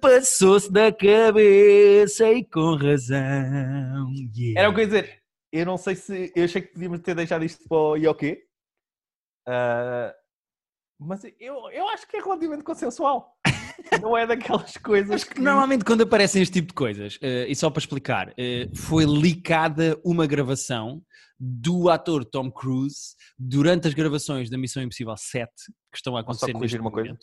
Passou-se da cabeça e com razão. Yeah. Era o que eu ia dizer. Eu não sei se. Eu achei que podíamos ter deixado isto para o Ioki. Uh, mas eu, eu acho que é relativamente consensual. não é daquelas coisas que normalmente quando aparecem este tipo de coisas, uh, e só para explicar, uh, foi licada uma gravação do ator Tom Cruise durante as gravações da Missão Impossível 7, que estão a acontecer neste uma coisa?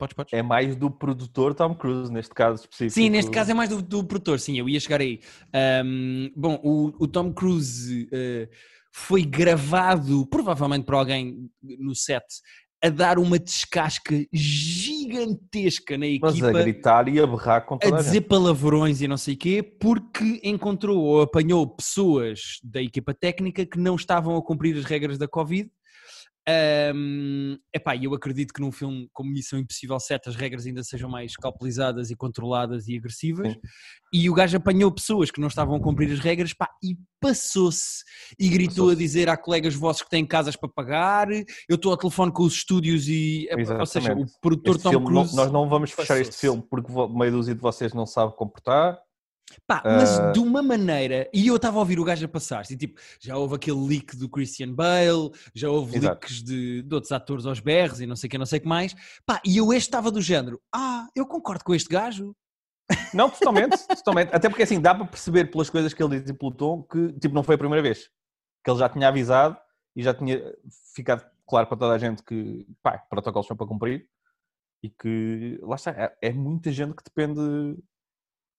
Momento. Podes, podes. É mais do produtor Tom Cruise, neste caso específico. Sim, neste caso é mais do, do produtor, sim, eu ia chegar aí. Ahm, bom, o, o Tom Cruise eh, foi gravado, provavelmente por alguém no set, a dar uma descasca gigantesca na Mas a equipa, gritar e a berrar com a toda a, dizer gente. palavrões e não sei o quê, porque encontrou ou apanhou pessoas da equipa técnica que não estavam a cumprir as regras da Covid. Ahm, epá, eu acredito que num filme como Missão Impossível 7 as regras ainda sejam mais calculizadas e controladas e agressivas. Sim. E o gajo apanhou pessoas que não estavam a cumprir as regras pá, e passou-se. E gritou Passou-se. a dizer a colegas vossos que têm casas para pagar. Eu estou ao telefone com os estúdios e. Ou seja, o Exatamente. produtor Este Tom filme não- Cruise. nós não vamos fechar este filme porque meia dúzia de vocês não sabe comportar. Pá, mas Ah. de uma maneira, e eu estava a ouvir o gajo a passar-se, e tipo, já houve aquele leak do Christian Bale, já houve Exato. leaks de, de outros atores aos berros e não sei o que, não sei o que mais. Pá, e eu este estava do género, ah, eu concordo com este gajo. Não, totalmente, totalmente. Até porque assim, dá para perceber pelas coisas que ele diz e pelo tom que tipo, não foi a primeira vez. Que ele já tinha avisado e já tinha ficado claro para toda a gente que pá, protocolos são para cumprir e que lá está, é, é muita gente que depende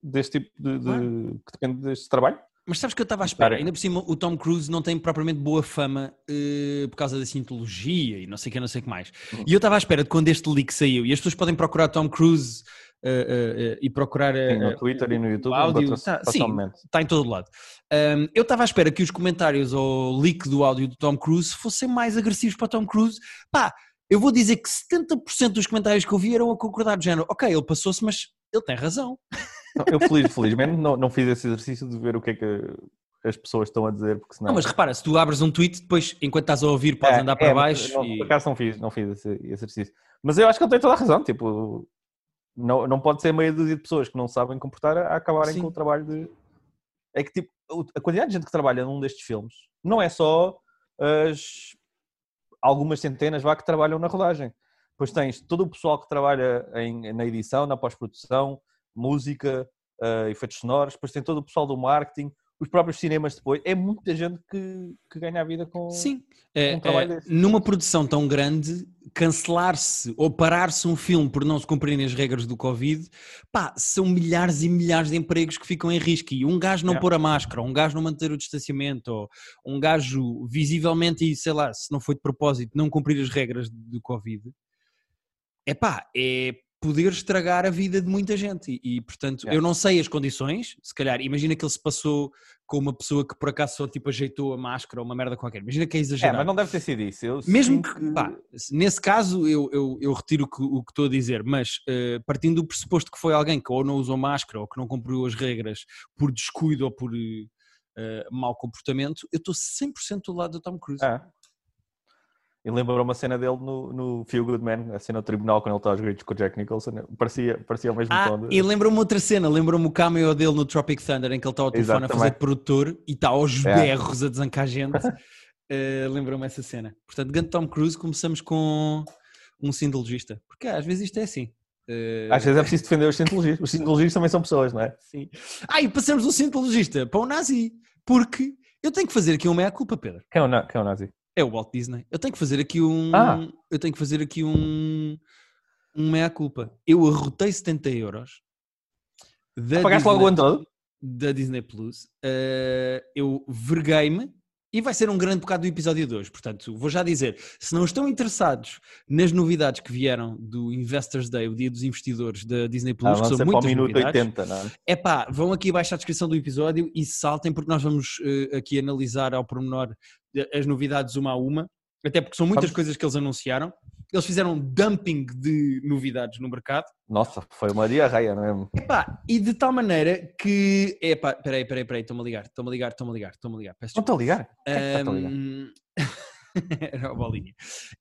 deste tipo de, de- que depende deste trabalho. Mas sabes que eu estava à espera, ainda por cima o Tom Cruise não tem propriamente boa fama eh, por causa da cientologia e não sei o que, não sei o que mais. Uhum. E eu estava à espera de quando este leak saiu, e as pessoas podem procurar Tom Cruise eh, eh, e procurar Sim, no Twitter e no YouTube áudio, encontra-se tá, sim. está em todo lado. Um, eu estava à espera que os comentários ao leak do áudio do Tom Cruise fossem mais agressivos para o Tom Cruise. Pá, eu vou dizer que 70% dos comentários que eu vi eram a concordar do género, ok, ele passou-se, mas ele tem razão. Não, Eu feliz, felizmente não, não fiz esse exercício de ver o que é que as pessoas estão a dizer, porque senão. Não, mas repara, se tu abres um tweet, depois, enquanto estás a ouvir, podes É, andar para é, baixo Não, e... Por acaso não fiz, não fiz esse exercício. Mas eu acho que ele tem toda a razão. Tipo, não, não pode ser meia dúzia de pessoas que não sabem comportar a acabarem Sim. com o trabalho de. É que tipo, a quantidade de gente que trabalha num destes filmes não é só as algumas centenas vá que trabalham na rodagem. Pois tens todo o pessoal que trabalha em, na edição, na pós-produção, música, eh, efeitos sonoros, depois tem todo o pessoal do marketing, os próprios cinemas depois. É muita gente que, que ganha a vida com. Sim, É, um trabalho é, desse. numa produção tão grande, cancelar-se ou parar-se um filme por não se cumprirem as regras do Covid, pá, são milhares e milhares de empregos que ficam em risco. E um gajo não É. pôr a máscara, um gajo não manter o distanciamento, ou um gajo visivelmente, e sei lá, se não foi de propósito, não cumprir as regras do Covid, é pá, é poder estragar a vida de muita gente. E, e, portanto, É. eu não sei as condições, se calhar, imagina que ele se passou com uma pessoa que por acaso só tipo ajeitou a máscara ou uma merda qualquer. Imagina que é É, exagerado. mas não deve ter sido isso. Eu Mesmo sinto que, pá, se- nesse caso eu, eu, eu retiro o que, o que estou a dizer, mas eh, partindo do pressuposto que foi alguém que ou não usou máscara ou que não cumpriu as regras por descuido ou por eh, mau comportamento, eu estou 100% do lado do Tom Cruise. É. E lembrou uma cena dele no, no Feel Good Man, a cena do tribunal, quando ele está aos gritos com o Jack Nicholson. Parecia, parecia o mesmo Ah, tom. de- e lembrou-me outra cena, lembrou-me o cameo dele no Tropic Thunder, em que ele está ao telefone a fazer de produtor e está aos É. berros a desancar gente. Eh, lembrou-me essa cena. Portanto, grande Tom Cruise, começamos com um sindologista. Porque às vezes isto é assim. Eh, Às vezes é preciso defender os cientologistas. Os cientologistas também são pessoas, não é? Sim. Ah, e passamos do cientologista para o nazi. Porque eu tenho que fazer aqui uma meia-culpa, Pedro. Quem é o, na- quem é o nazi? É o Walt Disney. Eu tenho que fazer aqui um. Ah. Eu tenho que fazer aqui um. Um meia-culpa. Eu arrotei 70 euros. Da Pagaste logo o ano todo? da Disney Plus. Eh, eu verguei-me e vai ser um grande bocado do episódio de hoje. Portanto, vou já dizer: se não estão interessados nas novidades que vieram do Investors Day, o dia dos investidores da Disney Plus, Ah, que são muitas minuto novidades, 80, não é? é pá, vão aqui abaixo à descrição do episódio e saltem, porque nós vamos eh, aqui analisar ao pormenor eh, as novidades uma a uma, até porque são muitas coisas que eles anunciaram. Eles fizeram um dumping de novidades no mercado. Nossa, foi uma diarreia, não é? Epá, e de tal maneira que. Epá, peraí, peraí, peraí, estão-me a ligar, estão-me a ligar, estão-me a ligar, estão-me a ligar. Peço Não estou a ligar? Quem é Era a bolinha.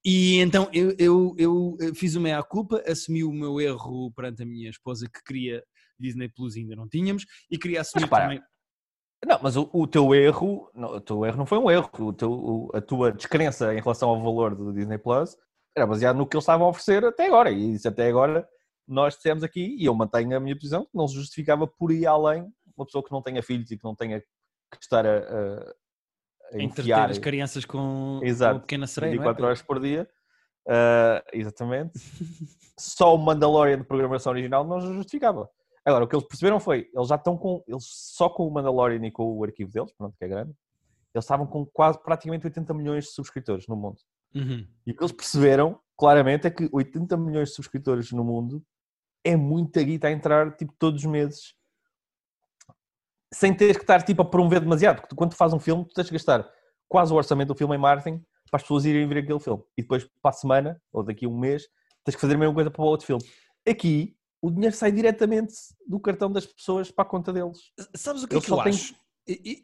E então eu, eu, eu fiz o meia-culpa, assumi o meu erro perante a minha esposa que queria Disney Plus ainda não tínhamos e queria assumir repara, também. Não, mas o, o teu erro, não, o teu erro não foi um erro. O teu, o- a tua descrença em relação ao valor do Disney Plus era baseado no que eles estavam a oferecer até agora. E isso até agora nós dissemos aqui, e eu mantenho a minha posição, que não se justificava por ir além uma pessoa que não tenha filhos e que não tenha que estar a, a, a enfiar as crianças com, Exato. com a pequena sereia. não é, 24 Pedro? horas por dia. Ah, exatamente. Só o Mandalorian de programação original não se justificava. Agora, o que eles perceberam foi, eles já estão com, eles só com o Mandalorian e com o arquivo deles, pronto, que é grande, eles estavam com quase praticamente 80 milhões de subscritores no mundo. Uhum. E o que eles perceberam, claramente, é que 80 milhões de subscritores no mundo é muita guita a entrar, tipo, todos os meses, sem teres que estar, tipo, a promover demasiado. Porque tu, quando tu fazes um filme, tu tens que gastar quase o orçamento do filme em marketing para as pessoas irem ver aquele filme. E depois, para a semana, ou daqui a um mês, tens que fazer a mesma coisa para o outro filme. Aqui, o dinheiro sai diretamente do cartão das pessoas para a conta deles. Sabes o que Eu é que eu acho?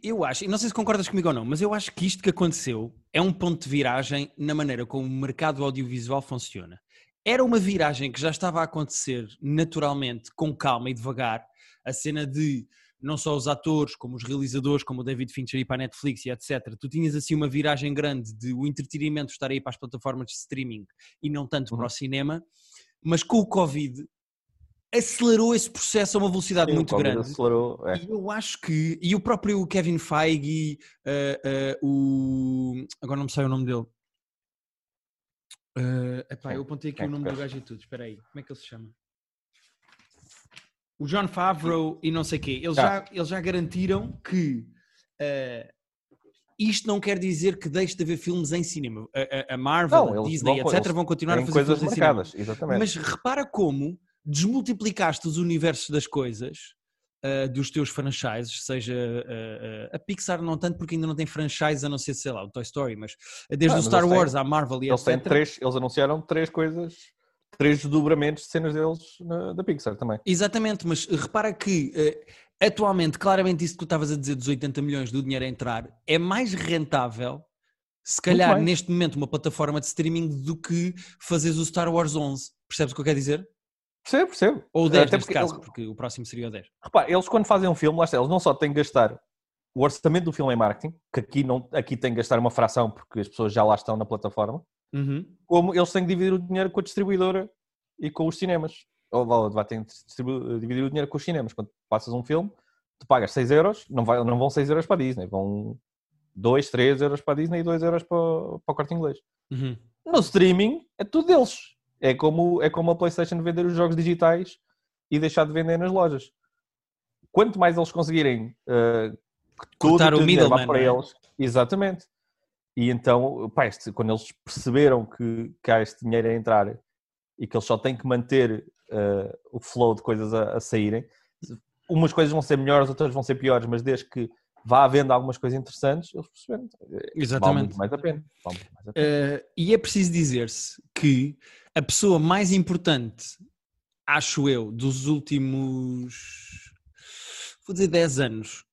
Eu acho, e não sei se concordas comigo ou não, mas eu acho que isto que aconteceu é um ponto de viragem na maneira como o mercado audiovisual funciona. Era uma viragem que já estava a acontecer naturalmente, com calma e devagar, a cena de não só os atores, como os realizadores, como o David Fincher ir para a Netflix e etc. Tu tinhas assim uma viragem grande de o entretenimento estar aí para as plataformas de streaming e não tanto para Uhum. o cinema, mas com o Covid acelerou esse processo a uma velocidade Sim, o muito grande. acelerou, é. E eu acho que. E o próprio Kevin Feige, eh, eh, o. Agora não me sai o nome dele. Eh, epá, eu apontei aqui o é que nome do gajo e tudo. Espera aí, como é que ele se chama? O John Favreau e não sei o quê. Eles, Ah. já, eles já garantiram que. isto não quer dizer que deixe de haver filmes em cinema. A, a- Marvel, Não, a Disney, vão- etc., vão continuar a fazer coisas filmes em cinema. marcadas, exatamente. Mas repara como desmultiplicaste os universos das coisas, ah, dos teus franchises, seja ah, ah, a Pixar não tanto porque ainda não tem franchise a não ser, sei lá, o Toy Story, mas desde Ah, o Star eles têm- Wars à Marvel e Eles têm etc. três, eles anunciaram três coisas, três desdobramentos de cenas deles na- da Pixar também. Exatamente, mas repara que eh, atualmente, claramente isso que tu estavas a dizer dos 80 milhões do dinheiro a entrar, é mais rentável, se calhar neste momento, uma plataforma de streaming do que fazeres o Star Wars 11. Percebes o que eu quero dizer? Percebo, percebo. Ou o 10 Até neste porque caso, eles- porque o próximo seria o 10. Repara, eles quando fazem um filme, lá está, eles não só têm que gastar o orçamento do filme em marketing, que aqui, não, aqui tem que gastar uma fração porque as pessoas já lá estão na plataforma, Uhum. como eles têm que dividir o dinheiro com a distribuidora e com os cinemas. Ou, vai ter que dividir o dinheiro com os cinemas. Quando passas um filme, tu pagas 6 euros, não, vai, não vão 6 euros para a Disney, vão 2, 3 euros para a Disney e 2 euros para, o- para o corte inglês. Uhum. No streaming é tudo deles. É como, é como a PlayStation vender os jogos digitais e deixar de vender nas lojas. Quanto mais eles conseguirem uh, Cortar o vá middleman, para é? eles, exatamente. E então, pá, este- quando eles perceberam que, que há este dinheiro a entrar e que eles só têm que manter uh, o flow de coisas a, a saírem, umas coisas vão ser melhores, outras vão ser piores, mas desde que vá havendo algumas coisas interessantes, eles perceberam. Vale Exatamente. muito mais a pena. Vale mais a pena. Eh, e é preciso dizer-se que a pessoa mais importante, acho eu, dos últimos, vou dizer 10 anos,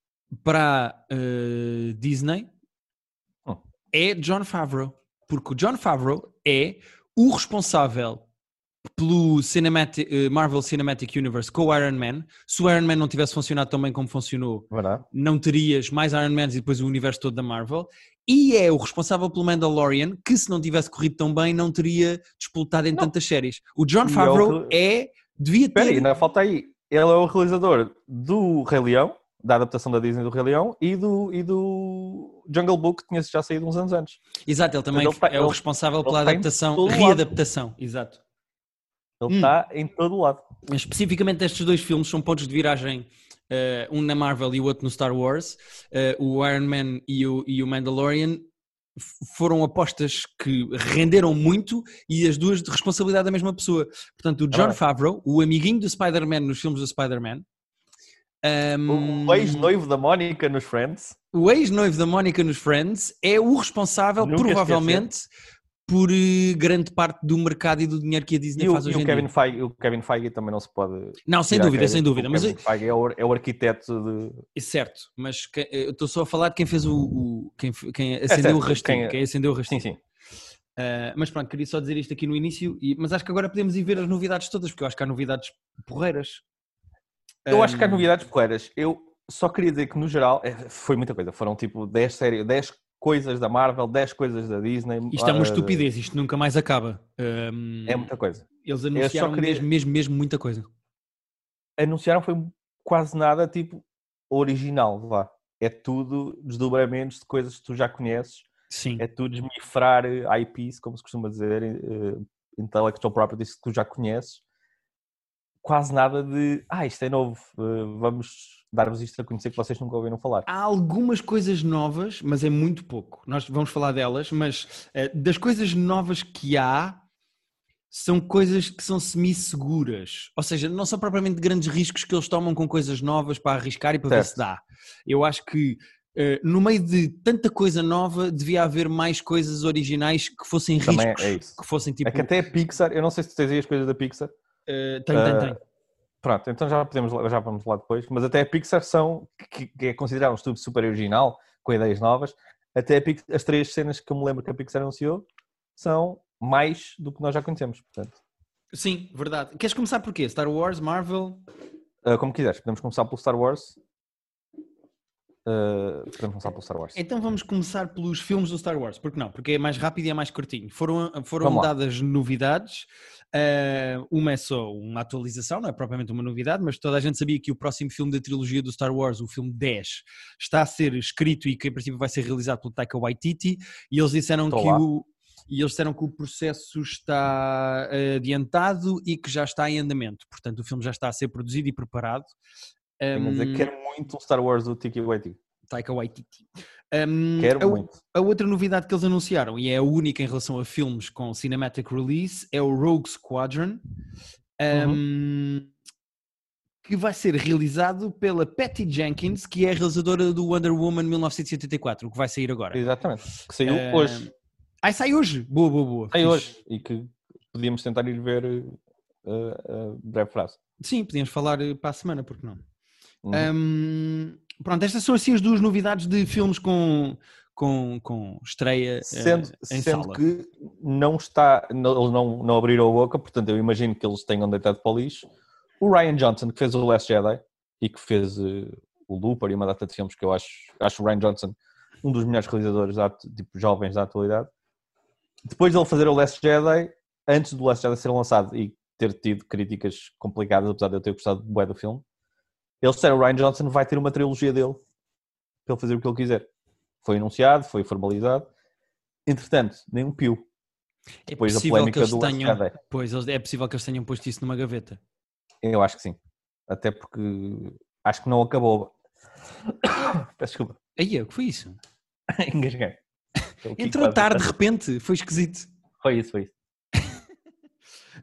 para a Disney Hum. é John Favreau. Porque o John Favreau é o responsável pelo Cinematic- eh, Marvel Cinematic Universe com o Iron Man. Se o Iron Man não tivesse funcionado tão bem como funcionou, Verdade? não terias mais Iron Mans e depois o universo todo da Marvel. E é o responsável pelo Mandalorian, que se não tivesse corrido tão bem, não teria disputado em Não. tantas séries. O John é Favreau o é, devia ter... ainda falta aí. Ele é o realizador do Rei Leão, da adaptação da Disney do Rei Leão, e do, e do Jungle Book, que tinha já saído uns anos antes. Exato, ele também Ele tá- é o responsável ele pela tá adaptação, todo lado. readaptação, exato. Ele Hum. está em todo lado. Mas especificamente estes dois filmes são pontos de viragem, eh, um na Marvel e o outro no Star Wars. Eh, o Iron Man e o, e o Mandalorian foram apostas que renderam muito e as duas de responsabilidade da mesma pessoa. Portanto, o John verdade. Favreau, o amiguinho do Spider-Man nos filmes do Spider-Man, ehm, O ex-noivo da Mónica nos Friends. o ex-noivo da Mónica nos Friends é o responsável, Nunca provavelmente, por uh, grande parte do mercado e do dinheiro que a Disney e o, faz hoje e o Kevin dia. Feige, o Kevin Feige também não se pode. Não, sem dúvida, sem dúvida. O Mas Kevin Feige é o, é o arquiteto de. É certo, mas que- eu estou só a falar de quem fez o. o- quem, quem acendeu o certo, rastinho. quem- Quem, acendeu o rastinho. Sim, sim. Ah, mas pronto, queria só dizer isto aqui no início, e- mas acho que agora podemos ir ver as novidades todas, porque eu acho que há novidades porreiras. Eu acho que há novidades porreiras. Eu só queria dizer que, no geral, é, foi muita coisa. Foram tipo 10 séries, 10 coisas da Marvel, 10 coisas da Disney. Isto é uma ah, estupidez, isto nunca mais acaba. Ahm, É muita coisa. Eles anunciaram queria- mesmo, mesmo, mesmo muita coisa. Anunciaram foi quase nada tipo original, vá. É tudo desdobramentos de coisas que tu já conheces. Sim. É tudo desmifrar eh, IPs, como se costuma dizer, eh, intellectual properties que tu já conheces. Quase nada de, ah, isto é novo, eh, vamos dar-vos isto a conhecer que vocês nunca ouviram falar. Há algumas coisas novas, mas é muito pouco. Nós vamos falar delas, mas eh, das coisas novas que há, são coisas que são semi-seguras. Ou seja, não são propriamente grandes riscos que eles tomam com coisas novas para arriscar e para ver Certo. se dá. Eu acho que eh, no meio de tanta coisa nova, devia haver mais coisas originais que fossem Também riscos. é isso. Que fossem tipo. É que até a Pixar, eu não sei se tu tens aí as coisas da Pixar. eh, tem, tem, Ah, tem. Pronto, então já, podemos, já vamos lá depois. Mas até a Pixar são, que, que é considerado um estudo super original, com ideias novas. Até a Pix- as três cenas que eu me lembro que a Pixar anunciou são mais do que nós já conhecemos. Portanto, Sim, verdade. Queres começar por quê? Star Wars, Marvel? ah, como quiseres, podemos começar pelo Star Wars. Ah, podemos começar pelo Star Wars. Então vamos começar pelos filmes do Star Wars, porque não? Porque é mais rápido e é mais curtinho. Foram, foram dadas novidades, eh, uma é só uma atualização, não é propriamente uma novidade, mas toda a gente sabia que o próximo filme da trilogia do Star Wars, o filme 10, está a ser escrito e que em princípio vai ser realizado pelo Taika Waititi, e eles disseram Estou que lá. o... E eles disseram que o processo está eh, adiantado e que já está em andamento. Portanto, o filme já está a ser produzido e preparado. A dizer que quero muito um Star Wars do Tiki Waititi. Taika Waititi. Hum, Quero a- muito. a outra novidade que eles anunciaram, e é a única em relação a filmes com cinematic release, é o Rogue Squadron, um, que vai ser realizado pela Patty Jenkins, que é a realizadora do Wonder Woman 1984, o que vai sair agora. Exatamente. Que saiu Ah, hoje. Ai, sai hoje! Boa, boa, boa. Sai Fixe. hoje. E que podíamos tentar ir ver ah, ah, breve prazo. Sim, podíamos falar eh, para a semana, porque não? Uhum. Hum, pronto, estas são assim as duas novidades de filmes com, com, com estreia eh, Sendo, em sendo sala. que não está, não- eles não, não abriram a boca, portanto eu imagino que eles tenham deitado para o lixo. O Ryan Johnson, que fez o Last Jedi e que fez eh, o Looper e uma data de filmes que eu acho, acho o Ryan Johnson um dos melhores realizadores da tipo, jovens da atualidade. Depois dele fazer o Last Jedi, antes do Last Jedi ser lançado e ter tido críticas complicadas, apesar de eu ter gostado do bué do filme, eles disseram o Ryan Johnson vai ter uma trilogia dele para ele fazer o que ele quiser. Foi anunciado, foi formalizado. Entretanto, nem um pio. É Depois da possível que polémica eles do tenham, Jedi. pois, é possível que eles tenham posto isso numa gaveta. Eu acho que sim. Até porque acho que não acabou. Peço desculpa. Aí, o que foi isso? Engasguei. Entrou tarde de repente, foi esquisito. Foi isso, foi isso.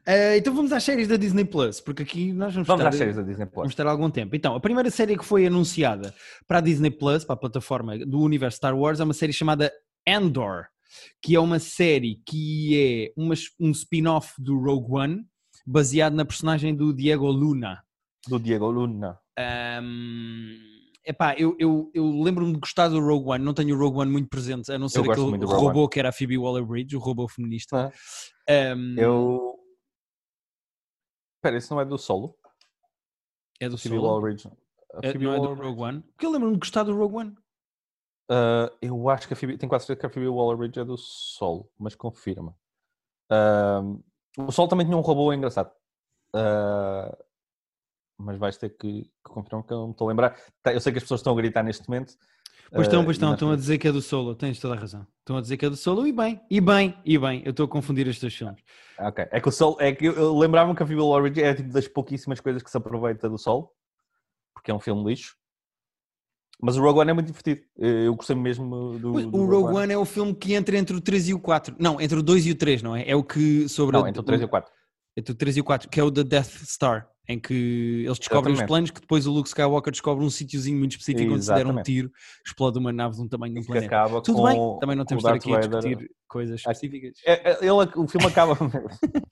Ah, então vamos às séries da Disney Plus, porque aqui nós vamos, Vamos estar, às séries da Disney vamos Plus. estar algum tempo. Então, a primeira série que foi anunciada para a Disney Plus, para a plataforma do universo Star Wars, é uma série chamada Andor, que é uma série que é uma, um spin-off do Rogue One, baseado na personagem do Diego Luna. Do Diego Luna. Ahm, epá, eu, eu, eu lembro-me de gostar do Rogue One, não tenho o Rogue One muito presente, a não ser aquele robô que era a Phoebe Waller-Bridge, o robô feminista. Ah, Ahm, Eu. Espera, isso não é do solo? é do Phoebe Solo? A É, não é do. Rogue One? Porque eu lembro-me de gostar do Rogue One. Ah, eu acho que a Phoebe. Tenho quase certeza que a Phoebe Waller-Bridge é do solo, mas confirma. Ah, o solo também tinha um robô engraçado. Ah, mas vais ter que, que confirmar que eu não me estou a lembrar. Tá, Eu sei que as pessoas estão a gritar neste momento. Pois estão, ah, pois estão, estão a dizer que é do Solo, tens toda a razão. Estão a dizer que é do Solo e bem, e bem, e bem. Eu estou a confundir estes dois filmes. Ok. É que o Sol, é que eu, eu lembrava-me que a Phoebe Waller-Bridge é tipo das pouquíssimas coisas que se aproveita do Sol, porque é um filme lixo. Mas o Rogue One é muito divertido. Eu eu gostei mesmo do. Pois, do o Rogue One é o filme que entra entre o 3 e o 4. Não, entre o 2 e o 3, não é? É o que sobre. Não, entre o 3 e o 4. Entre o 3 e o 4, que é o da Death Star. Em que eles descobrem Exatamente. os planos, que depois o Luke Skywalker descobre um sítiozinho muito específico onde se der um tiro, explode uma nave de um tamanho de um planeta. acaba Tudo bem, também não temos de estar aqui a Vader. discutir coisas específicas. É, é, ele, o filme acaba.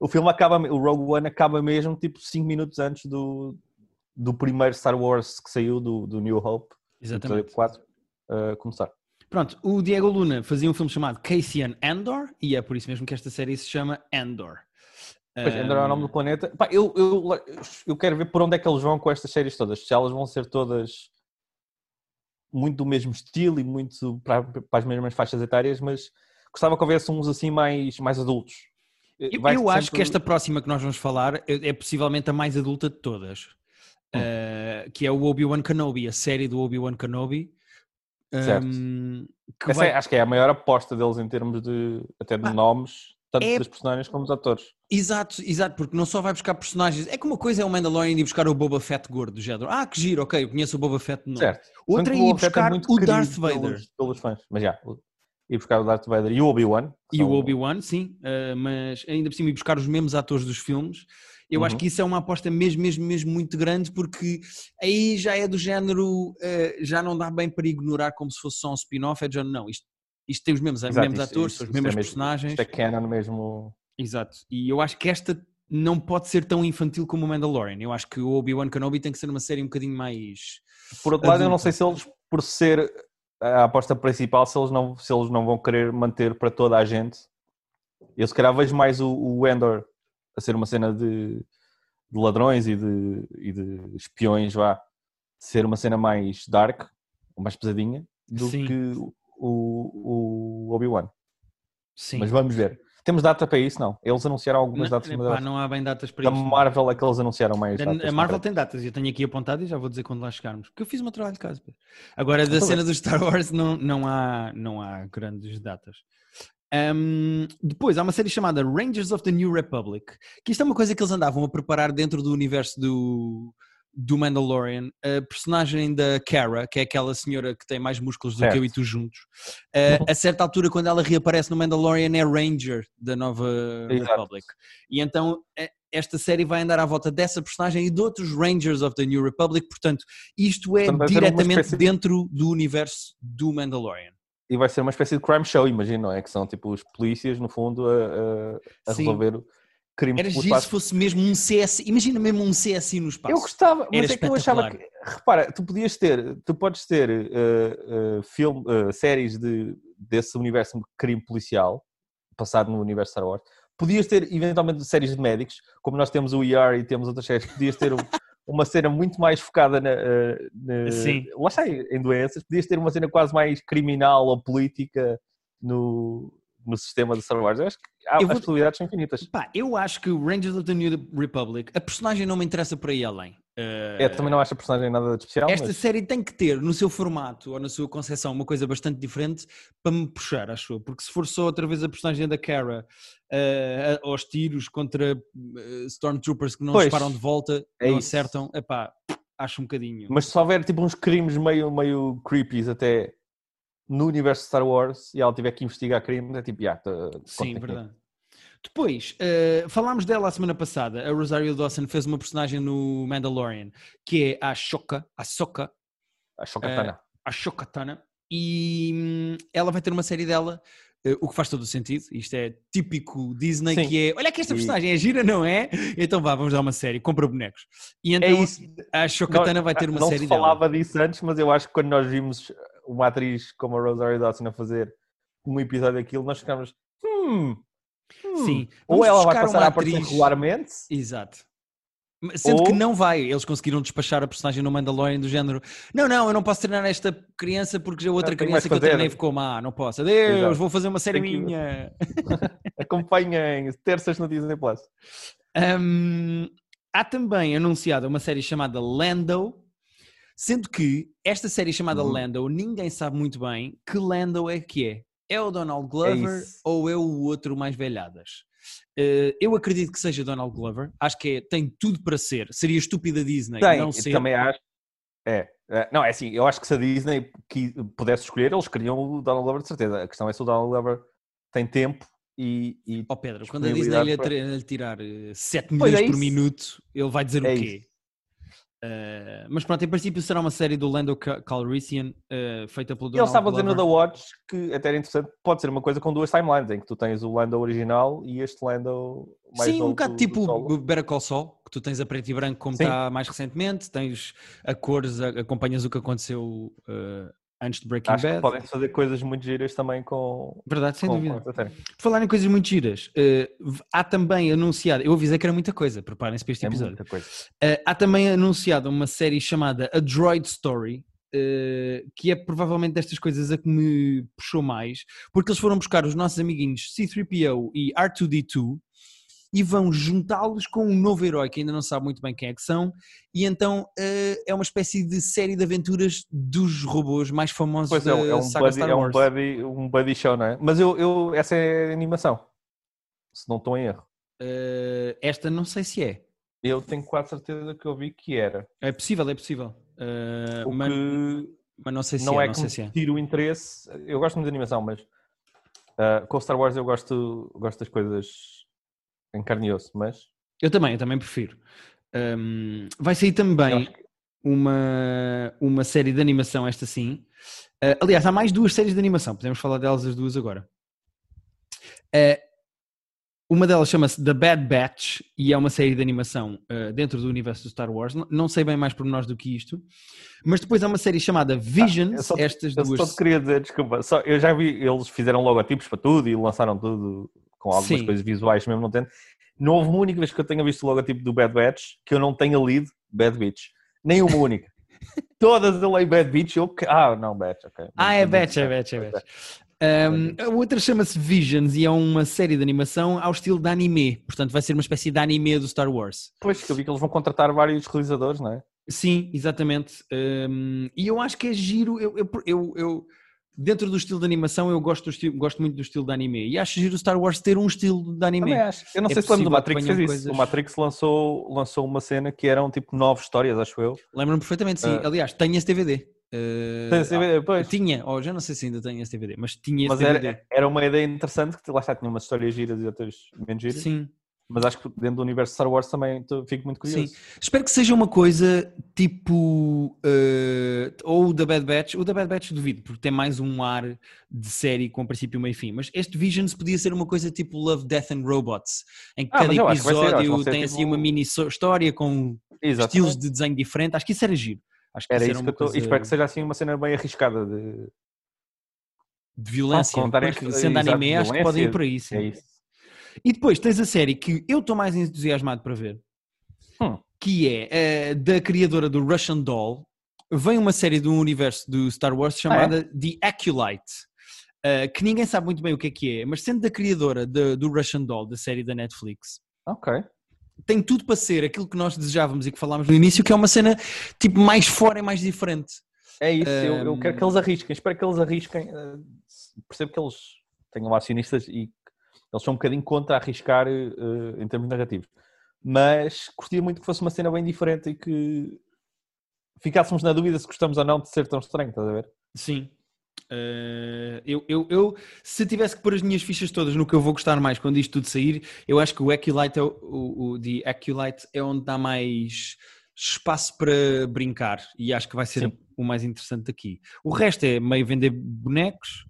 o filme acaba. O Rogue One acaba mesmo tipo 5 minutos antes do, do primeiro Star Wars que saiu, do, do New Hope, Exatamente. episódio 4, uh, começar. Pronto, o Diego Luna fazia um filme chamado Cassian Andor e é por isso mesmo que esta série se chama Andor. Pois, Andor é o nome do planeta. Pá, eu, eu, eu quero ver por onde é que eles vão com estas séries todas. Se elas vão ser todas muito do mesmo estilo e muito para, para as mesmas faixas etárias, mas gostava que houvesse uns assim mais, mais adultos. Eu, Vai eu acho sempre- que esta próxima que nós vamos falar é, é possivelmente a mais adulta de todas, Hum. Uh, que é o Obi-Wan Kenobi, a série do Obi-Wan Kenobi. Certo. um, que vai- é- acho que é a maior aposta deles em termos de até de Pá, nomes, tanto é- dos personagens como dos atores. Exato, exato, porque não só vai buscar personagens. É que uma coisa é o Mandalorian e buscar o Boba Fett gordo do género. Ah, que giro, ok, eu conheço o Boba Fett de nome. Certo. Outra é ir Fett buscar muito o Darth Vader. Pelos, pelos fãs. Mas já, o- ir buscar o Darth Vader e o Obi-Wan. E o são- Obi-Wan, sim, uh, mas ainda por cima ir buscar os mesmos atores dos filmes. Eu acho Uhum. que isso é uma aposta mesmo, mesmo, mesmo muito grande, porque aí já é do género, uh, já não dá bem para ignorar como se fosse só um spin-off, é de género, não, isto, isto tem os mesmos, Exato, mesmos isto- atores, isto- os é mesmos mesmo- personagens. Isto é canon mesmo. Exato. E eu acho que esta não pode ser tão infantil como o Mandalorian. Eu acho que o Obi-Wan Kenobi tem que ser uma série um bocadinho mais. Por outro lado, eu não Adulta. sei se eles, por ser a aposta principal, se eles não, se eles não vão querer manter para toda a gente. Eu se calhar vejo mais o, o Endor a ser uma cena de, de ladrões e de, e de espiões, vá, ser uma cena mais dark, mais pesadinha, do Sim. que o, o Obi-Wan. Sim. Mas vamos ver. Temos data para isso? Não. Eles anunciaram algumas Não, datas, epá, não há bem datas para da isto. Marvel é que eles anunciaram mais A- datas. A Marvel tem datas, eu tenho aqui apontado e já vou dizer quando lá chegarmos. Porque eu fiz o meu trabalho de casa. Agora, da Então cena do Star Wars, não, não, há, não há grandes datas. Ahm, depois, há uma série chamada Rangers of the New Republic, que isto é uma coisa que eles andavam a preparar dentro do universo do, do Mandalorian. A personagem da Kara, que é aquela senhora que tem mais músculos do que Certo. eu e tu juntos, ah, a certa altura, quando ela reaparece no Mandalorian, é Ranger da nova Exato. Republic. E então eh, esta série vai andar à volta dessa personagem e de outros Rangers of the New Republic, portanto, isto é Portanto, diretamente espécie dentro do universo do Mandalorian. E vai ser uma espécie de crime show, imagino, não é? Que são tipo os polícias, no fundo, a, a- a resolver o crime Era giro se fosse mesmo um CSI, imagina mesmo um CSI no espaço. Eu gostava, Era mas é que eu achava que. Repara, tu podias ter, tu podes ter eh, eh, filme, eh, séries de, desse universo de crime policial, passado no universo Star Wars. Podias ter, eventualmente, séries de médicos, como nós temos o ER e temos outras séries, podias ter um- uma cena muito mais focada na, na- Sim. lá está, em doenças, podias ter uma cena quase mais criminal ou política no, no sistema de Star Wars. Eu acho que há, Eu vou- as possibilidades são infinitas. Pá, eu acho que o Rangers of the New Republic, a personagem não me interessa por aí além. Eh, É, também não acho a personagem nada de especial, Esta mas série tem que ter no seu formato ou na sua concepção uma coisa bastante diferente para me puxar, acho eu. Porque se for só outra vez a personagem da Kara eh, aos tiros contra eh, Stormtroopers que não Pois, disparam de volta, é não isso. acertam, epá, acho um bocadinho. Mas se houver tipo uns crimes meio, meio creepies até no universo de Star Wars e ela tiver que investigar crimes, é tipo, yeah, tá- Sim, conta aqui. verdade. Depois, eh, falámos dela a semana passada. A Rosario Dawson fez uma personagem no Mandalorian que é a Shoka, a Soka, A Chocatana. a Shokatana, e hum, ela vai ter uma série dela, eh, o que faz todo o sentido. Isto é típico Disney, Sim. que é olha que esta personagem é gira, não é? Então vá, vamos dar uma série, compra bonecos. E então é isso. a Shokatana vai ter uma não série se dela. falava disso antes, mas eu acho que quando nós vimos uma atriz como a Rosario Dawson a fazer um episódio daquilo, nós ficámos, hum, hum. Sim. Ou ela vai passar a aparecer atriz- regularmente, Exato. Sendo Ou- que não vai, eles conseguiram despachar a personagem no Mandalorian do género. Não, não, eu não posso treinar esta criança porque a outra Não, mais criança que eu treinei ficou má, não posso. Adeus, Exato. vou fazer uma série Tem que- minha. acompanhem terças no Disney Plus. Hum, há também anunciada uma série chamada Lando, sendo que esta série chamada Uhum. Lando, ninguém sabe muito bem que Lando é que é. É o Donald Glover isso. ou é o outro mais velhadas? Eh, eu acredito que seja Donald Glover, acho que é- tem tudo para ser. Seria estúpida Disney Tem, não ser. também acho. É, é, não, é assim, eu acho que se a Disney pudesse escolher, eles queriam o Donald Glover de certeza. A questão é se o Donald Glover tem tempo e, e Ó Pedro, quando a Disney lhe, disponibilidade lhe tirar eh, 7 Pois milhões é por isso. minuto, ele vai dizer É o quê? Eh, mas pronto, em princípio será uma série do Lando Ca- Calrissian, eh, feita pelo Donald ele estava a dizer no The. Watch que até era interessante, pode ser uma coisa com duas timelines, em que tu tens o Lando original e este Lando mais Sim, um bocado do- do tipo Solo. Better Call Saul, que tu tens a preto e branco como Sim. está mais recentemente, tens a cores, acompanhas o que aconteceu eh, antes de Breaking Acho Bad. podem fazer coisas muito giras também com, Verdade, sem com, dúvida. com falar em coisas muito giras, v- há também anunciado, eu avisei que era muita coisa, preparem-se para este É episódio. muita coisa. Eh, há também anunciado uma série chamada A Droid Story, eh, que é provavelmente destas coisas a que me puxou mais, porque eles foram buscar os nossos amiguinhos C3PO e R2D2 e vão juntá-los com um novo herói que ainda não sabe muito bem quem é que são, e então eh, é uma espécie de série de aventuras dos robôs mais famosos Pois da é, é um, saga buddy, Star é um, Wars. buddy, um buddy show, não é? Mas eu, eu, essa é animação, se não estou em erro. Eh, esta não sei se é. Eu tenho quase certeza que eu vi que era. É possível, é possível. O mas, mas não sei se não é, é não que sei me se é. o interesse. Eu gosto muito de animação, mas ah, com Star Wars eu gosto, gosto das coisas em carne e osso, mas Eu também, eu também prefiro. Ahm, vai sair também uma, uma série de animação, esta sim. Ah, aliás, há mais duas séries de animação, podemos falar delas as duas agora. Ah, uma delas chama-se The Bad Batch e é uma série de animação ah, dentro do universo do Star Wars. Não, não sei bem mais por nós do que isto, mas depois há uma série chamada Visions. Ah, só- estas eu duas. só te queria dizer, desculpa, só, eu já vi, eles fizeram logotipos para tudo e lançaram tudo com algumas Sim. coisas visuais mesmo não tendo. Não houve uma única vez que eu tenha visto o logotipo do Bad Batch que eu não tenha lido Bad Beach. Nem uma única. Todas eu leio Bad Beach eu... Ah, não, Batch, ok. Ah, é Batch, é. Batch, é Batch. Um, a outra chama-se Visions e é uma série de animação ao estilo de anime, portanto vai ser uma espécie de anime do Star Wars. Pois, que eu vi que eles vão contratar vários realizadores, não é? Sim, exatamente. Um, e eu acho que é giro. Eu, eu, eu- eu- dentro do estilo de animação, eu gosto, do estilo- gosto muito do estilo de anime e acho giro o Star Wars ter um estilo de anime. Também acho. Eu não É sei se lembro do Matrix fez venham isso. coisas- O Matrix lançou, lançou uma cena que eram tipo nove histórias, acho eu. Lembro-me perfeitamente, sim. Ah. Aliás, tenho esse DVD. Uh, Tem esse DVD, ah, pois. tinha, ou já não sei se ainda tenho esse DVD, mas tinha esse Mas DVD. era, era uma ideia interessante que lá está, tinha umas histórias giras e outras menos giras. Sim. Mas acho que dentro do universo Star Wars também fico muito curioso. Sim. Espero que seja uma coisa tipo. eh, ou o da Bad Batch. O da Bad Batch duvido, porque tem mais um ar de série com princípio, meio e fim. Mas este Visions podia ser uma coisa tipo Love, Death and Robots, em que Ah, cada ser, episódio ser tem tipo- assim uma mini história com Exatamente. estilos de desenho diferente. Acho que isso era giro. Acho que Era isso isso era que eu estou. coisa espero que seja assim uma cena bem arriscada de. de violência. Ah, sendo anime, acho que podem ir aí. sim. É isso. E depois tens a série que eu estou mais entusiasmado para ver, Hum. que é eh, da criadora do Russian Doll. Vem uma série do universo do Star Ah, Wars chamada The Acolyte, eh, que ninguém sabe muito bem o que é que é, mas sendo da criadora de- do Russian Doll, da série da Netflix, Ok. tem tudo para ser aquilo que nós desejávamos e que falámos no início, que é uma cena tipo mais fora e mais diferente. É isso, eu, eu Ahm. quero que eles arrisquem, espero que eles arrisquem. eh, Percebo que eles tenham acionistas e eles são um bocadinho contra arriscar eh, em termos narrativos. Mas gostaria muito que fosse uma cena bem diferente e que ficássemos na dúvida se gostamos ou não de ser tão estranho, estás a ver? Sim. Eh, eu, eu, eu, se tivesse que pôr as minhas fichas todas no que eu vou gostar mais quando isto tudo sair, eu acho que o Acolyte, é o, o, o The Acolyte é onde dá mais espaço para brincar e acho que vai ser Sim. o mais interessante aqui. O resto é meio vender bonecos,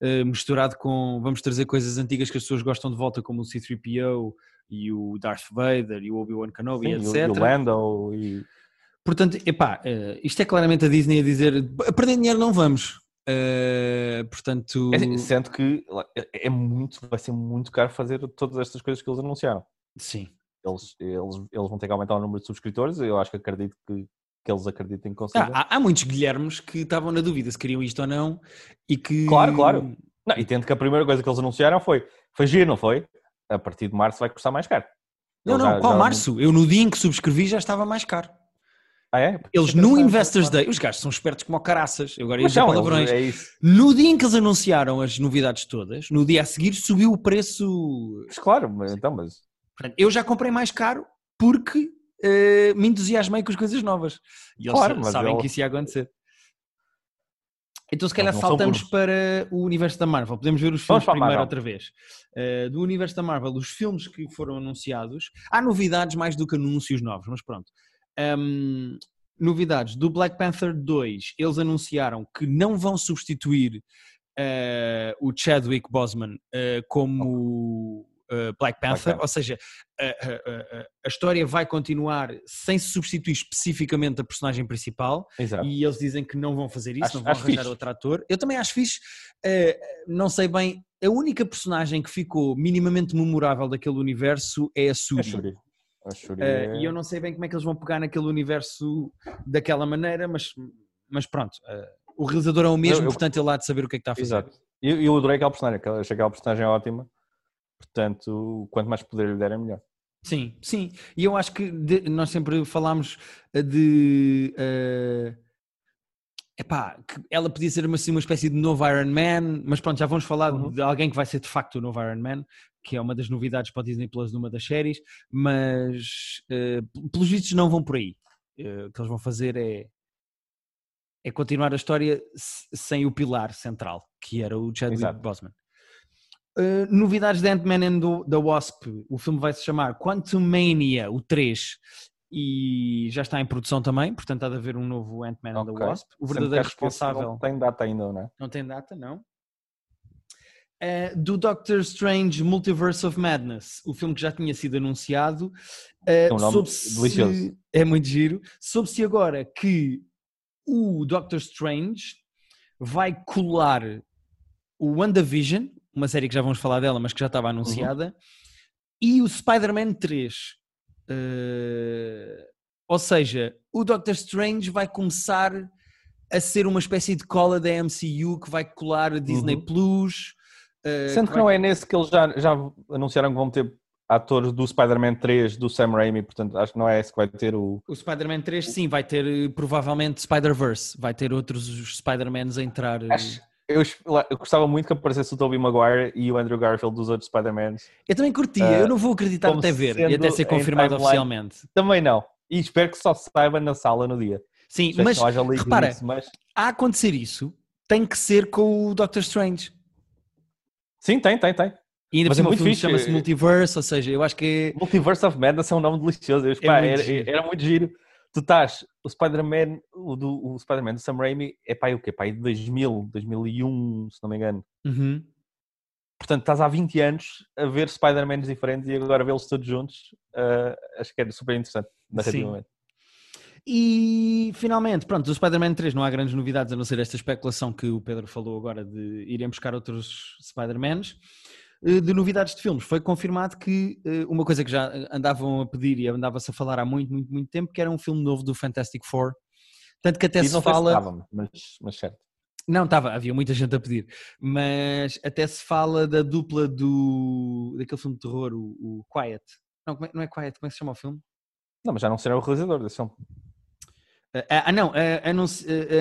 eh, misturado com vamos trazer coisas antigas que as pessoas gostam de volta, como o C3PO e o Darth Vader e o Obi-Wan Kenobi, Sim, e etc. e o Lando e. Portanto, epá, eh, isto é claramente a Disney a dizer a perder dinheiro não vamos. Eh, portanto, É assim, sendo que é é muito, vai ser muito caro fazer todas estas coisas que eles anunciaram. sim. Eles, eles, eles vão ter que aumentar o número de subscritores, eu acho que acredito que, que eles acreditem que consigam. Ah, há, há muitos Guilhermes que estavam na dúvida se queriam isto ou não e que. Claro, claro. Não, e tendo que a primeira coisa que eles anunciaram foi, foi giro, não foi? A partir de março vai custar mais caro. Não, Eles não, já- qual já- março? Eu no dia em que subscrevi já estava mais caro. Ah, é? Eles no Investors Day, os gajos são espertos como caraças. Eu agora ia dizer são, palavrões. é isso. No dia em que eles anunciaram as novidades todas, no dia a seguir subiu o preço. Mas claro, mas, então, mas eu já comprei mais caro porque eh, me entusiasmei com as coisas novas. E eles Claro, sabem eles- que isso ia acontecer. Então, se calhar, saltamos para o universo da Marvel. Podemos ver os filmes primeiro outra vez. Uh, do universo da Marvel, os filmes que foram anunciados. Há novidades mais do que anúncios novos, mas pronto. Um, novidades do Black Panther 2. Eles anunciaram que não vão substituir uh, o Chadwick Boseman uh, como uh, Black Panther, Panther. ou seja, a, a- a- história vai continuar sem se substituir especificamente a personagem principal. Exato. E eles dizem que não vão fazer isso, Acho- não vão arranjar fixe. outro ator. Eu também acho fixe. eh, não sei bem, a única personagem que ficou minimamente memorável daquele universo é a É Suri. Shuri. A Shuri Eh, é- E eu não sei bem como é que eles vão pegar naquele universo daquela maneira, mas, mas pronto. eh, o realizador é o mesmo, Eu- eu- portanto ele há de saber o que é que está a fazer. Exato. Eu, eu adorei aquela personagem, achei aquela personagem ótima. Portanto, quanto mais poder lhe der, é melhor. Sim, sim. E eu acho que de- nós sempre falámos eh, de. eh, epá, que ela podia ser uma, assim, uma espécie de novo Iron Man, mas pronto, já vamos falar Uhum. de alguém que vai ser de facto o novo Iron Man, que é uma das novidades para o Disney Plus numa das séries, mas p- pelos vistos não vão por aí. Eh, o que eles vão fazer é, é continuar a história se- sem o pilar central, que era o Chadwick. Boseman. Uh, novidades de Ant-Man and the- the Wasp. O filme vai se chamar Quantum Mania, o 3, e já está em produção também, portanto há de haver um novo Ant-Man and the. Wasp. O verdadeiro responsável Não tem data ainda, não é? não tem data, não. Uh, do Doctor Strange Multiverse of Madness, o filme que já tinha sido anunciado. Uh, um nome delicioso. É muito giro. Soube-se agora que o Doctor Strange vai colar o WandaVision, uma série que já vamos falar dela, mas que já estava anunciada, e o Spider-Man 3. Uh, ou seja, o Doctor Strange vai começar a ser uma espécie de cola da MCU que vai colar a Disney Uhum. Plus. uh, Sendo que vai- não é nesse que eles já, já anunciaram que vão ter atores do Spider-Man 3, do Sam Raimi, portanto acho que não é esse que vai ter o. O Spider-Man 3, sim, vai ter eh, provavelmente Spider-Verse, vai ter outros Spider-Mans a entrar. eh. Acho- Eu, eu gostava muito que aparecesse o Tobey Maguire e o Andrew Garfield dos outros Spider-Mans. Eu também curtia, Ah, eu não vou acreditar até ver e até ser confirmado oficialmente. Também não. E espero que só se saiba na sala no dia. Sim, mas repara, disso, mas... a acontecer isso, tem que ser com o Doctor Strange. Sim, tem, tem, tem. E ainda por Mas é muito filme chama-se Multiverse, ou seja, eu acho que é- Multiverse of Madness é um nome delicioso. Eu, pá, muito era, era muito giro. Tu estás, o Spider-Man, o, do, o Spider-Man do Sam Raimi é pá, o quê? Pá, de 2000, 2001, se não me engano. Uhum. Portanto, estás há 20 anos a ver Spider-Mans diferentes e agora vê-los todos juntos. ah, acho que é super interessante, narrativamente. E finalmente, pronto, do Spider-Man 3 não há grandes novidades a não ser esta especulação que o Pedro falou agora de irem buscar outros Spider-Mans. Eh, De novidades de filmes, foi confirmado que eh, uma coisa que já andavam a pedir e andava-se a falar há muito, muito, muito tempo, que era um filme novo do Fantastic Four. Tanto que até E se não sei se fala. estava, mas, mas certo. Não, estava, havia muita gente a pedir, mas até se fala da dupla do daquele filme de terror, o, o Quiet. Não, é- não é Quiet, como é que se chama o filme? Não, mas já não será o realizador desse filme. Ah, não,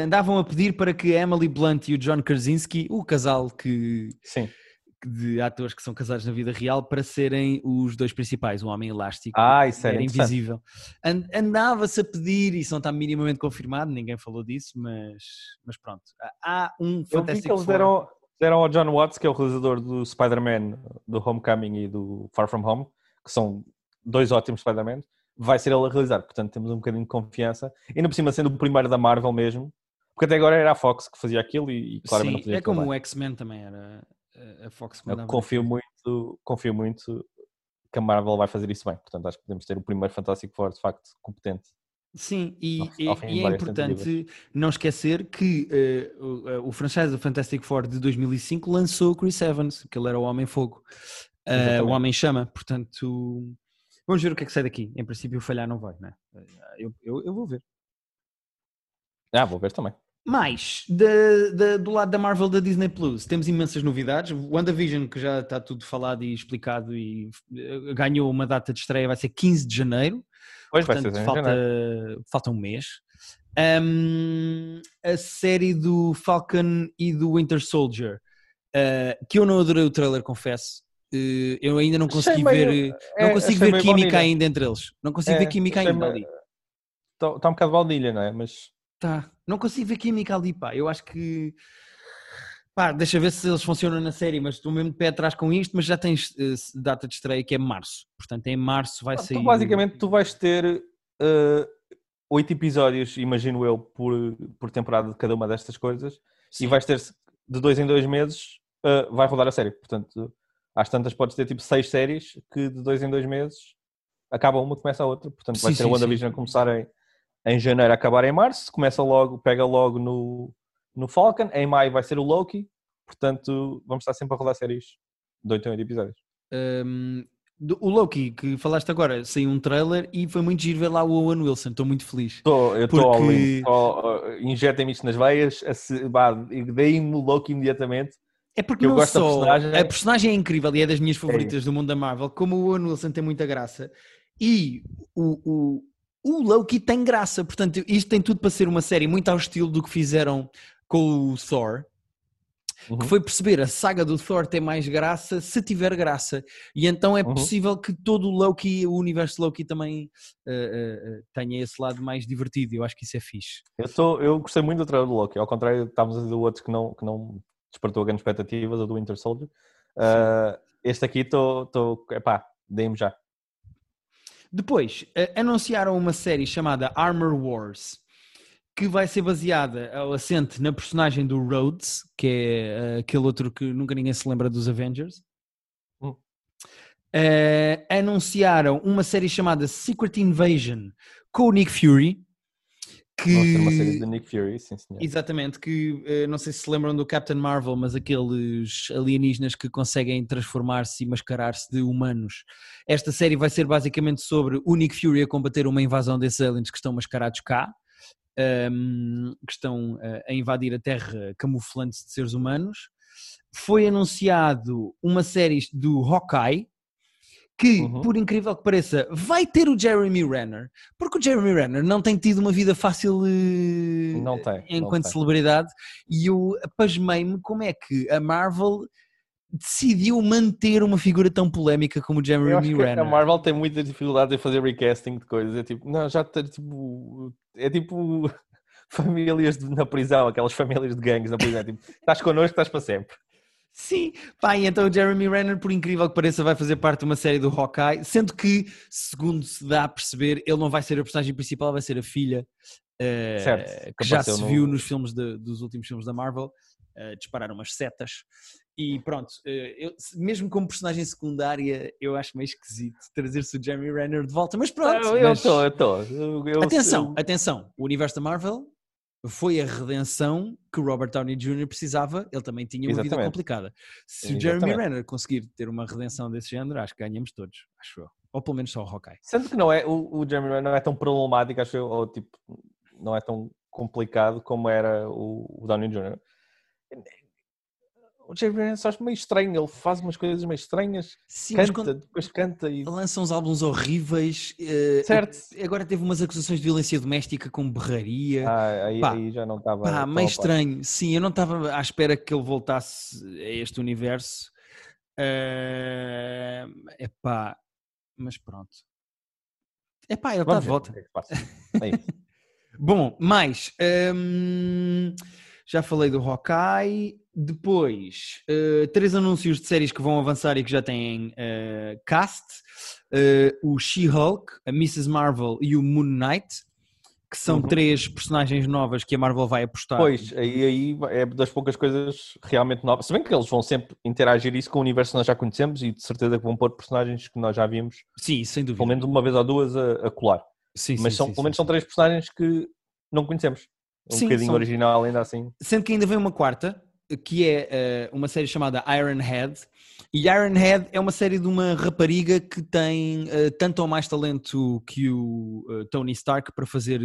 andavam a pedir para que a Emily Blunt e o John Krasinski, o casal que, Sim. De atores que são casados na vida real, para serem os dois principais, o Homem Elástico Ah, isso a era interessante. Invisível. And- Andava-se a pedir, isso não está minimamente confirmado, ninguém falou disso, mas, mas pronto. Há um Eu vi Fantastic que eles deram, deram ao John Watts, que é o realizador do Spider-Man, do Homecoming e do Far From Home, que são dois ótimos Spider-Man, vai ser ele a realizar. Portanto, temos um bocadinho de confiança. Ainda por cima, sendo o primeiro da Marvel mesmo, porque até agora era a Fox que fazia aquilo e, e claramente não Sim, fazia é como bem. o X-Men também era a Fox que Eu mandava confio muito, confio muito que a Marvel vai fazer isso bem. Portanto, acho que podemos ter o primeiro Fantastic Four, de facto, competente. Sim, e, Ao- e- ao e é importante não esquecer que eh, o, eh, o franchise do Fantastic Four de 2005 lançou o Chris Evans, que ele era o Homem-Fogo, eh, o. Homem-Chama, portanto vamos ver o que é que sai daqui. Em princípio falhar não vai, né? Eu, eu, eu vou ver. Ah, vou ver também. Mais, da- da- do lado da Marvel da Disney Plus, temos imensas novidades. WandaVision, que já está tudo falado e explicado e eh, ganhou uma data de estreia, vai ser 15 de janeiro. Pois vai Portanto, ser em falta, janeiro. falta um mês. Um, a série do Falcon e do Winter Soldier, uh, que eu não adorei o trailer, confesso. Uh, eu ainda não consegui meio- ver, é, não consigo achei ver química baunilha. ainda entre eles. Não consigo É, ver química ainda ali. Está está um bocado baunilha, não é? Mas Tá. Não consigo ver química ali, pá. Eu acho que. Pá, deixa ver se eles funcionam na série, mas estou mesmo de pé atrás com isto, mas já tens uh, data de estreia que é março. Portanto, em março vai sair. Tu, basicamente, tu vais ter uh, oito episódios, imagino eu, por, por temporada de cada uma destas coisas, Sim. e vais ter de dois em dois meses, uh, vai rodar a série. Portanto, às tantas podes ter tipo seis séries que de dois em dois meses acaba uma, começa a outra. Portanto, vai sim, ter sim, o WandaVision a começar em, em janeiro, acabar em março, começa logo, pega logo no, no Falcon, em maio vai ser o Loki, portanto, vamos estar sempre a rodar séries de 8 em 8 episódios. Um, o Loki, que falaste agora, saiu um trailer e foi muito giro ver lá o Owen Wilson, estou muito feliz. Tô, eu estou porque... uh, injetem-me isto nas veias, deem-me o Loki imediatamente. É porque não só personagem... a personagem é incrível e é das minhas é favoritas é do mundo da Marvel, como o Owen Wilson tem muita graça e o, o, o Loki tem graça, portanto isto tem tudo para ser uma série muito ao estilo do que fizeram com o Thor, Uhum. que foi perceber a saga do Thor tem mais graça se tiver graça. E então é uhum. possível que todo o Loki, o universo Loki também uh, uh, tenha esse lado mais divertido. Eu acho que isso é fixe. Eu, tô, eu gostei muito do trailer do Loki, ao contrário, estávamos a dizer outros que não, que não despertou grandes expectativas, a do Winter Soldier. Uh, este aqui estou, epá, dei-me já. Depois, anunciaram uma série chamada Armor Wars que vai ser baseada ao assente na personagem do Rhodes, que é uh, aquele outro que nunca ninguém se lembra dos Avengers. Uh, anunciaram uma série chamada Secret Invasion com o Nick Fury. Que... uma série do Nick Fury, sim senhor. Exatamente, que uh, não sei se se lembram do Captain Marvel, mas aqueles alienígenas que conseguem transformar-se e mascarar-se de humanos. Esta série vai ser basicamente sobre o Nick Fury a combater uma invasão desses aliens que estão mascarados cá um, que estão uh, a invadir a Terra camuflando-se de seres humanos. Foi anunciado uma série do Hawkeye, que, uhum. por incrível que pareça, vai ter o Jeremy Renner, porque o Jeremy Renner não tem tido uma vida fácil uh, não tem, enquanto não celebridade, e eu pasmei-me como é que a Marvel decidiu manter uma figura tão polémica como o Jeremy Renner. A Marvel tem muita dificuldade em fazer recasting de coisas. É tipo, não, já tipo. É tipo famílias de, na prisão, aquelas famílias de gangues na prisão. É tipo, estás connosco, estás para sempre. Sim, pá, e então o Jeremy Renner, por incrível que pareça, vai fazer parte de uma série do Hawkeye, sendo que, segundo se dá a perceber, ele não vai ser a personagem principal, vai ser a filha, uh, certo, que já se no... viu nos filmes de, dos últimos filmes da Marvel, uh, disparar umas setas. E pronto, eh, eu, mesmo como personagem secundária, eu acho meio esquisito trazer-se o Jeremy Renner de volta, mas pronto. Eu estou, eu estou. Atenção, eu... atenção, o universo da Marvel foi a redenção que o Robert Downey Jr. precisava, ele também tinha uma Exatamente. vida complicada. Se o Jeremy Renner conseguir ter uma redenção desse género, acho que ganhamos todos, acho eu. Ou pelo menos só o Hawkeye. Sendo que não é, o, o Jeremy Renner não é tão problemático, acho eu, ou tipo, não é tão complicado como era o, o Downey Jr o Jerry Bryan acho meio estranho, ele faz umas coisas meio estranhas, Sim, canta, depois canta e... Lança uns álbuns horríveis, uh, certo. agora teve umas acusações de violência doméstica com berraria. Ah, aí, pá, aí já não estava... Pá, meio estranho, sim, eu não estava à espera que ele voltasse a este universo. É uh, pá, mas pronto. É pá, ele está de volta. É Bom, mais... Um, já falei do Hawkeye, depois, uh, três anúncios de séries que vão avançar e que já têm uh, cast: uh, o She-Hulk, a Mrs. Marvel e o Moon Knight, que são uhum. três personagens novas que a Marvel vai apostar. Pois, aí, aí é das poucas coisas realmente novas. Se bem que eles vão sempre interagir isso com o universo que nós já conhecemos e de certeza que vão pôr personagens que nós já vimos. Sim, sem dúvida. Pelo menos uma vez ou duas a, a colar. Sim, Mas sim, são, sim, pelo menos são três personagens que não conhecemos. Um Sim, bocadinho são... original ainda assim. Sendo que ainda vem uma quarta, que é uh, uma série chamada Ironhead. E Ironhead é uma série de uma rapariga que tem uh, tanto ou mais talento que o uh, Tony Stark para fazer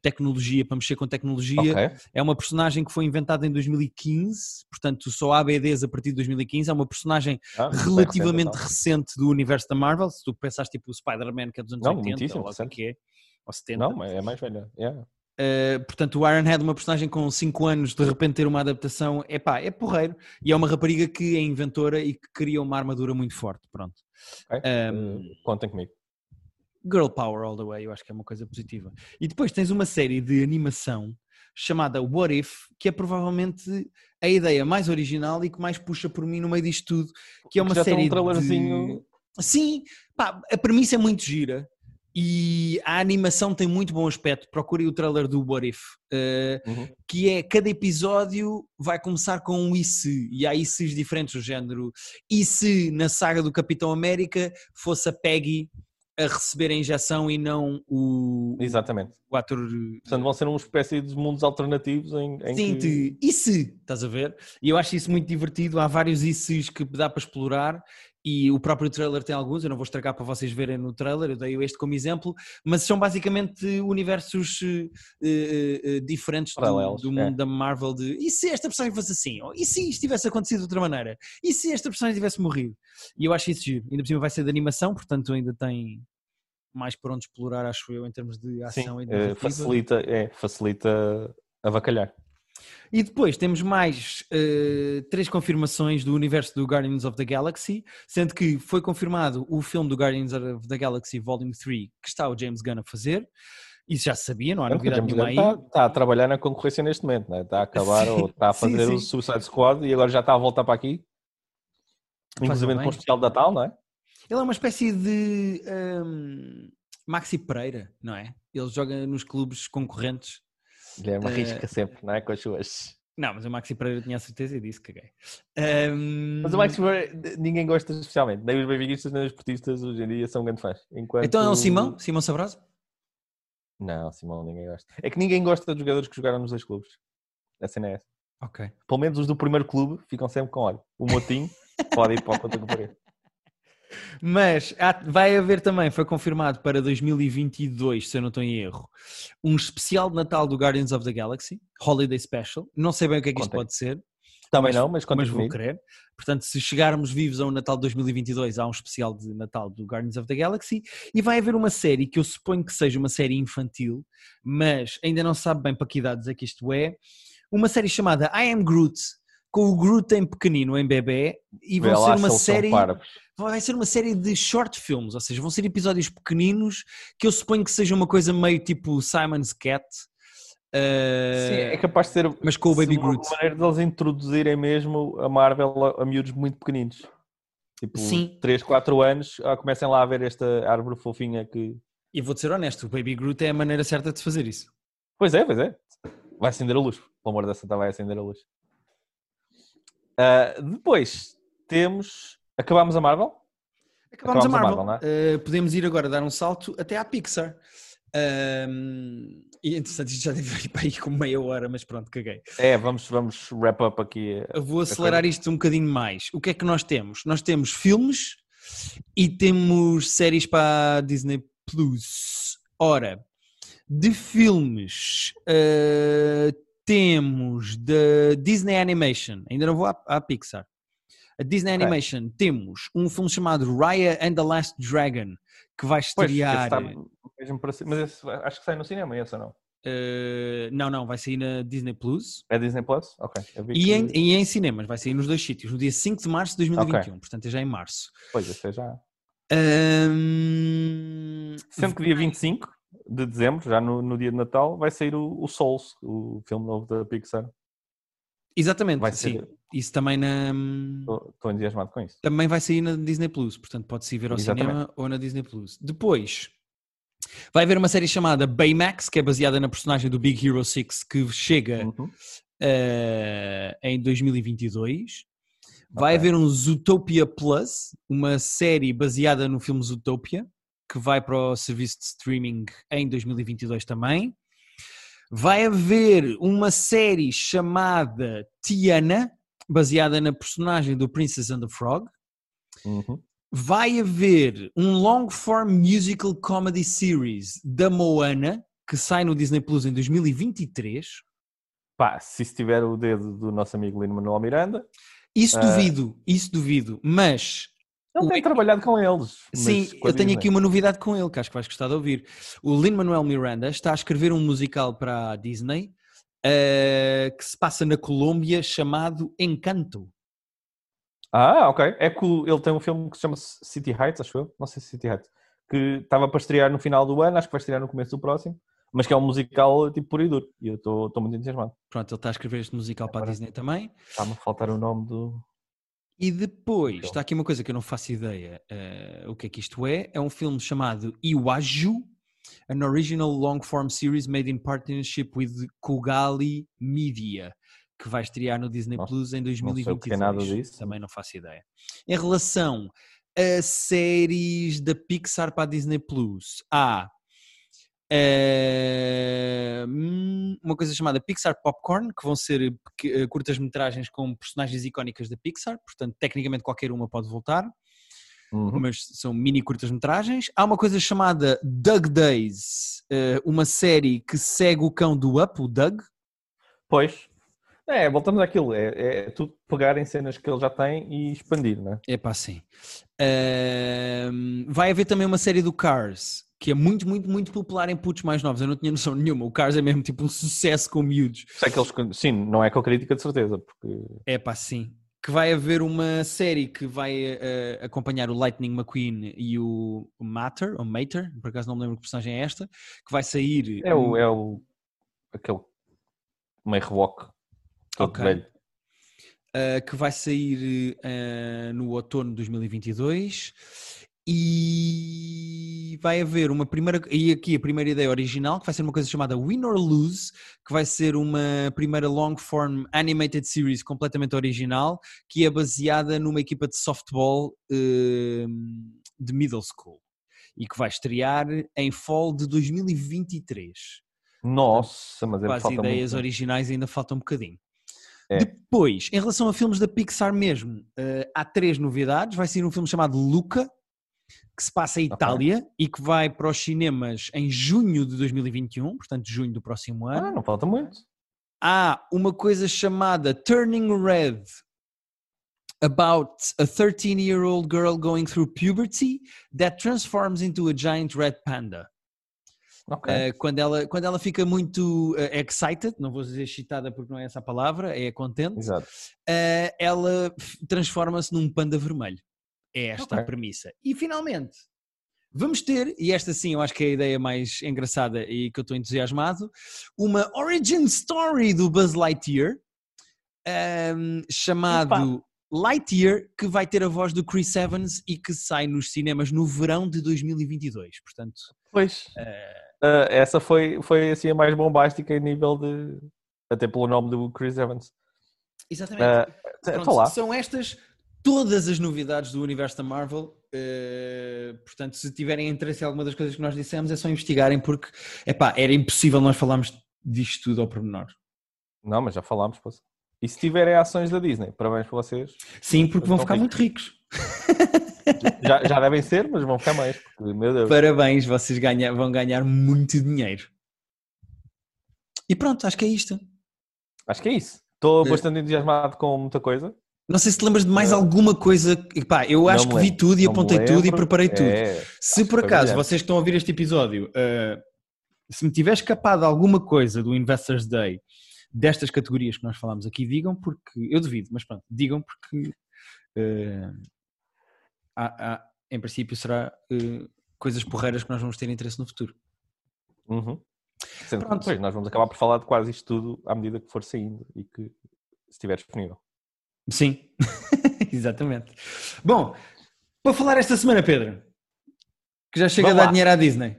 tecnologia, para mexer com tecnologia. Okay. É uma personagem que foi inventada em 2015, portanto só há BDs a partir de 2015. É uma personagem ah, relativamente recente, recente, do universo da Marvel. Se tu pensaste tipo o Spider-Man que é dos anos Não, 80 ou o que é, ou 70. Não, é mais velha. Yeah. Uh, portanto, o Ironhead, uma personagem com 5 anos, de repente ter uma adaptação, é pá, é porreiro. E é uma rapariga que é inventora e que cria uma armadura muito forte. Pronto. Okay. Um, uh, contem comigo. girl power all the way, eu acho que é uma coisa positiva. E depois tens uma série de animação chamada What If, que é provavelmente a ideia mais original e que mais puxa por mim no meio disto tudo, que é uma Já tem série um trailerzinho. de... Sim, pá, a premissa é muito gira e a animação tem muito bom aspecto. Procurem o trailer do What If, eh, Uhum. que é cada episódio vai começar com um e se, e há e se's diferentes do género. E se na saga do Capitão América fosse a Peggy a receber a injeção e não o, Exatamente. o ator. Portanto, vão ser uma espécie de mundos alternativos em, em Sim, que... e se, estás a ver? E eu acho isso muito divertido. Há vários e se's que dá para explorar e o próprio trailer tem alguns. Eu não vou estragar para vocês verem no trailer, eu dei este como exemplo, mas são basicamente universos eh, eh, diferentes do, Paralelos, do é. mundo da Marvel. De e se esta personagem fosse assim? Ou, e se isto tivesse acontecido de outra maneira? E se esta personagem tivesse morrido? E eu acho isso giro. Ainda por cima vai ser de animação, portanto ainda tem mais por onde explorar, acho eu, em termos de Sim, ação e de narrativa. facilita, é, facilita avacalhar. E depois temos mais eh, três confirmações do universo do Guardians of the Galaxy, sendo que foi confirmado o filme do Guardians of the Galaxy Volume 3, que está o James Gunn a fazer. Isso já se sabia, não há novidade James nenhuma aí. Gunn Está, está a trabalhar na concorrência neste momento, né? está a acabar Sim, ou está a sim, fazer sim. o Suicide Squad e agora já está a voltar para aqui. Inclusive com o especial de Natal, não é? Ele é uma espécie de hum, Maxi Pereira, não é? Ele joga nos clubes concorrentes. Guilherme Eh, arrisca sempre, não é? Com as suas. Não, mas o Maxi Pereira tinha a certeza e disse caguei. Hum, Mas o Max Weber, ninguém gosta especialmente. Nem os benfiquistas nem os esportistas hoje em dia são grandes fãs. Enquanto... Então é o Simão? Simão Sabrosa? Não, Simão ninguém gosta. É que ninguém gosta dos jogadores que jogaram nos dois clubes. A cena é essa. Ok. Pelo menos os do primeiro clube ficam sempre com olha. O Motinho pode ir para a conta do parede. Mas há- vai haver também, foi confirmado para 2022, se eu não estou em erro, um especial de Natal do Guardians of the Galaxy, Holiday Special. Não sei bem o que é que isto pode ser, Também Mas- não, mas mas vou querer. Portanto, se chegarmos vivos ao Natal de 2022, há um especial de Natal do Guardians of the Galaxy e vai haver uma série que eu suponho que seja uma série infantil, mas ainda não sabe bem para que idades é que isto é. Uma série chamada I Am Groot, com o Groot em pequenino, em bebê, e Vê vão lá ser se uma série. Vai ser uma série de short films, ou seja, vão ser episódios pequeninos que eu suponho que seja uma coisa meio tipo Simon's Cat, eh, Sim, é capaz de ser mas com o Baby uma Groot. maneira deles introduzirem mesmo a Marvel a, miúdos muito pequeninos. Tipo, Sim. 3, 4 anos, ah, comecem lá a ver esta árvore fofinha que. E vou-te ser honesto, o Baby Groot é a maneira certa de fazer isso. Pois é, pois é. Vai acender a luz. Pelo amor da santa, vai acender a luz. Ah, depois temos. Acabámos a Marvel? Acabámos a Acabámos a Marvel. Marvel, é? Eh, podemos ir agora dar um salto até à Pixar. E entretanto, isto já deve ir para aí com meia hora, mas pronto, caguei. É, vamos, vamos wrap up aqui. Eu vou acelerar isto um bocadinho mais. O que é que nós temos? Nós temos filmes e temos séries para a Disney Plus. Ora, de filmes eh, temos da Disney Animation, ainda não vou à, à Pixar. A Disney Ok. Animation temos um filme chamado Raya and the Last Dragon que vai Pois, estrear. está para ser- Mas esse, acho que sai no cinema, esse ou não? eh, não, não, vai sair na Disney Plus. É Disney Plus? Ok. E que- em, e em cinemas, vai sair nos dois sítios, no dia 5 de março de 2021, portanto é já em março. Pois, esse é já. Ahm, Sendo que dia 25 de dezembro, já no, no dia de Natal, vai sair o, o Souls, o filme novo da Pixar. Exatamente, Vai sim. ser. Isso também, na, Estou entusiasmado com isso. também vai sair na Disney Plus, portanto pode-se ir ver ao Exatamente. cinema ou na Disney Plus. Depois, vai haver uma série chamada Baymax, que é baseada na personagem do Big Hero 6, que chega Uhum. eh, em 2022. Vai haver um Zootopia Plus, uma série baseada no filme Zootopia, que vai para o serviço de streaming em 2022 também. Vai haver uma série chamada Tiana, baseada na personagem do Princess and the Frog. Uhum. Vai haver um long form musical comedy series da Moana, que sai no Disney Plus em 2023. Pá, se isso tiver o dedo do nosso amigo Lino Manuel Miranda, Isso Ah. duvido, isso duvido, mas ele O- tem trabalhado com eles. sim, eu tenho aqui uma novidade com ele que acho que vais gostar de ouvir. O Lin-Manuel Miranda está a escrever um musical para a Disney eh, que se passa na Colômbia chamado Encanto. Ah, ok. É que ele tem um filme que se chama City Heights, acho eu. Não sei se City Heights. que estava para estrear no final do ano, acho que vai estrear no começo do próximo, mas que é um musical tipo puro e duro. E eu estou muito entusiasmado. Pronto, ele está a escrever este musical para a Disney também. Está-me a faltar o nome do. E depois, está aqui uma coisa que eu não faço ideia uh, o que é que isto é. É um filme chamado Iwaju, an original long form series made in partnership with Kogali Media, que vai estrear no Disney Nossa, Plus em 2022. Não nada disso. Também não faço ideia. Em relação a séries da Pixar para a Disney Plus, há é, uma coisa chamada Pixar Popcorn, que vão ser eh, curtas-metragens com personagens icónicas da Pixar, portanto, tecnicamente qualquer uma pode voltar, uhum. mas são mini curtas-metragens. Há uma coisa chamada Doug Days, eh, uma série que segue o cão do Up, o Doug. Pois. É, voltamos àquilo, é, é tudo pegar em cenas que ele já tem e expandir, não é? É pá, sim. Uh, vai haver também uma série do Cars, que é muito, muito, muito popular em putos mais novos. Eu não tinha noção nenhuma. O Cars é mesmo tipo um sucesso com miúdos. Sei que eles, sim, não é com a crítica de certeza. Porque... É pá, sim. Que vai haver uma série que vai uh, acompanhar o Lightning McQueen e o Matter, ou Mater, por acaso não me lembro que personagem é esta, que vai sair. É o. É o aquele meio reboque. Ok. Velho. Uh, que vai sair uh, no outono de 2022 e vai haver uma primeira e aqui a primeira ideia original que vai ser uma coisa chamada Win or Lose que vai ser uma primeira long form animated series completamente original que é baseada numa equipa de softball uh, de middle school e que vai estrear em fall de 2023 nossa mas é as ideias muito. originais ainda faltam um bocadinho é. Depois, em relação a filmes da Pixar mesmo, uh, há três novidades. Vai ser um filme chamado Luca, que se passa em Itália okay. e que vai para os cinemas em junho de 2021, portanto, junho do próximo ano. Ah, não falta muito. Há uma coisa chamada Turning Red about a 13-year-old girl going through puberty that transforms into a giant red panda. Okay. Uh, quando, ela, quando ela fica muito uh, excited, não vou dizer excitada porque não é essa a palavra, é contente. Uh, ela transforma-se num panda vermelho. É esta okay. a premissa. E finalmente, vamos ter, e esta sim eu acho que é a ideia mais engraçada e que eu estou entusiasmado, uma origin story do Buzz Lightyear, um, chamado Opa. Lightyear, que vai ter a voz do Chris Evans e que sai nos cinemas no verão de 2022. Portanto, pois. Uh, uh, essa foi, foi assim a mais bombástica em nível de. até pelo nome do Chris Evans. Exatamente. Uh, Pronto, são estas todas as novidades do universo da Marvel. Uh, portanto, se tiverem interesse em alguma das coisas que nós dissemos, é só investigarem, porque epá, era impossível nós falarmos disto tudo ao pormenor. Não, mas já falámos. Posso. E se tiverem ações da Disney, parabéns para vocês. Sim, porque vão ficar ricos. muito ricos. Já, já, devem ser, mas vão ficar mais. Porque, meu Deus. Parabéns, vocês ganha, vão ganhar muito dinheiro. E pronto, acho que é isto. Acho que é isso. Estou eh, bastante entusiasmado com muita coisa. Não sei se te lembras de mais alguma coisa. Pá, eu acho que vi tudo e apontei tudo e preparei tudo. É, se por acaso vocês que estão a ouvir este episódio, uh, se me tiver escapado alguma coisa do Investors Day destas categorias que nós falamos aqui, digam, porque eu devido, mas pronto, digam porque uh, há, há, em princípio será uh, coisas porreiras que nós vamos ter interesse no futuro. Uhum. Sendo pronto. Depois nós vamos acabar por falar de quase isto tudo à medida que for saindo e que estiver disponível. Sim, exatamente. Bom, para falar esta semana, Pedro, que já chega Vamos a dar lá. dinheiro à Disney.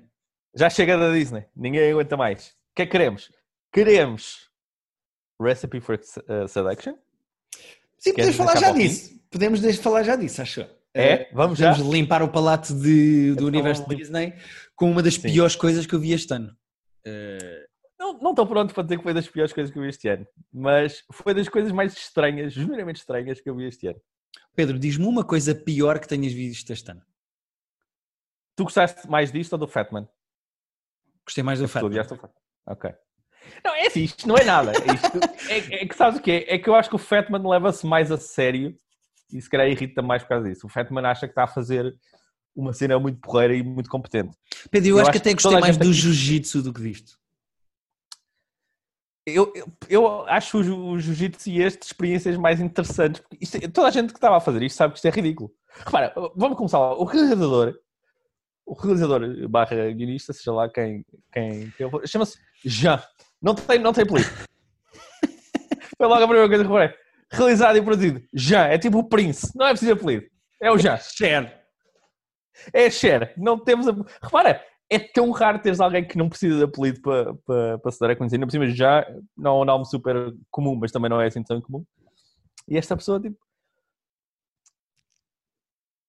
Já chega da Disney, ninguém aguenta mais. O que é que queremos? Queremos Recipe for uh, Selection? Sim, podemos falar já disso. Podemos falar já disso, acho. É, uh, vamos já. Vamos limpar o palato de, do então, universo de Disney com uma das Sim. piores coisas que eu vi este ano. Uh, não, não estou pronto para dizer que foi das piores coisas que eu vi este ano, mas foi das coisas mais estranhas, genuinamente estranhas que eu vi este ano. Pedro, diz-me uma coisa pior que tenhas visto este ano. Tu gostaste mais disto ou do Fatman? Gostei mais do Fatman. Ok. Não, é assim, isto não é nada. Isto, é, é, que sabes o que é? É que eu acho que o Fatman leva-se mais a sério e se calhar irrita mais por causa disso. O Fatman acha que está a fazer uma cena muito porreira e muito competente. Pedro, eu, eu acho, que até gostei mais do aqui... jiu-jitsu do que disto eu, eu, eu, acho o jiu-jitsu e este experiências mais interessantes. Isto, toda a gente que estava a fazer isto sabe que isto é ridículo. Repara, vamos começar lá. O realizador o realizador barra guionista, seja lá quem, quem, quem chama-se Jean. Não tem, não tem apelido. Foi logo a primeira coisa que reparei. Realizado e produzido. Jean. É tipo o Prince. Não é preciso apelido. É o Jean. Cher. É Cher. Não temos. A... Repara, é tão raro teres alguém que não precisa de apelido para, para, para se dar a conhecer. Ainda por cima, já não é um nome super comum, mas também não é assim tão comum. E esta pessoa, tipo.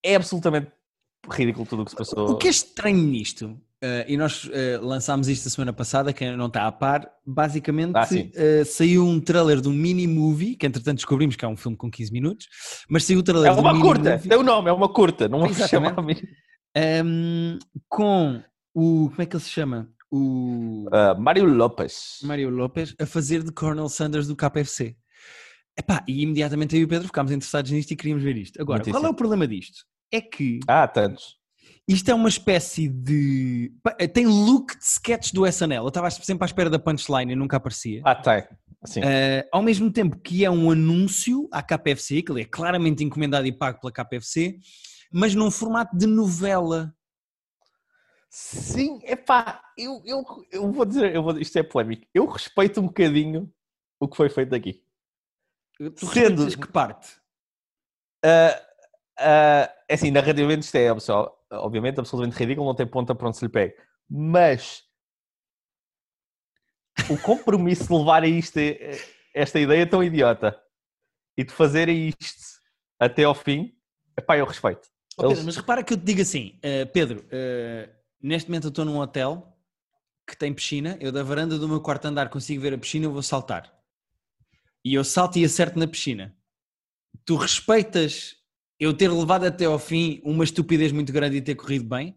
É absolutamente ridículo tudo o que se passou. O que é estranho nisto, uh, e nós uh, lançámos isto a semana passada, quem não está a par, basicamente Ah, uh, saiu um trailer de um mini movie, que entretanto descobrimos que é um filme com 15 minutos, mas saiu o trailer É de um uma mini curta, tem o nome, é uma curta, não Exatamente. chamar mim. um, com o. Como é que ele se chama? O. Ah, Mário Lopes. Mário Lopes a fazer de Colonel Sanders do KFC. Epá, e imediatamente eu e o Pedro ficámos interessados nisto e queríamos ver isto. Agora, qual é o problema disto? É que Ah, tantos. isto é uma espécie de. Tem look de sketch do SNL. Eu estava sempre à espera da punchline e nunca aparecia. Ah, tem. Sim. Uh, ao mesmo tempo que é um anúncio à KPFC, que ele é claramente encomendado e pago pela KPFC, mas num formato de novela. Sim, epá, eu, eu, eu vou dizer, eu vou, isto é polémico. Eu respeito um bocadinho o que foi feito aqui. Tu Sendo- que parte? Ah, é assim, narrativamente isto é obviamente absolutamente ridículo, não tem ponta para onde se lhe pegue. Mas o compromisso de levar a isto, eh, esta ideia tão idiota e de fazerem isto até ao fim, epá, eu respeito. Oh, Pedro, Eles- mas repara que eu te digo assim, eh, Pedro, eh, neste momento eu estou num hotel que tem piscina, eu da varanda do meu quarto andar consigo ver a piscina, eu vou saltar. E eu salto e acerto na piscina. Tu respeitas eu ter levado até ao fim uma estupidez muito grande e ter corrido bem?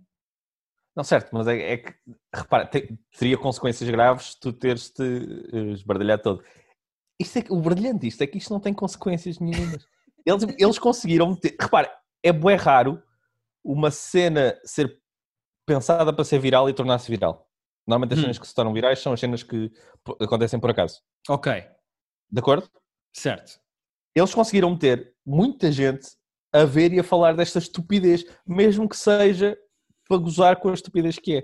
Não, certo, mas é, é que, repara, te- teria consequências graves tu teres-te eh, esbardalhado todo. Isto é, que- o brilhante disto é que isto não tem consequências nenhumas. Eles, eles conseguiram ter, repara, é bué raro uma cena ser pensada para ser viral e tornar-se viral. Normalmente as Hum. cenas que se tornam virais são as cenas que acontecem por acaso. Ok, De acordo? certo. Eles conseguiram ter muita gente a ver e a falar desta estupidez, mesmo que seja para gozar com a estupidez que é.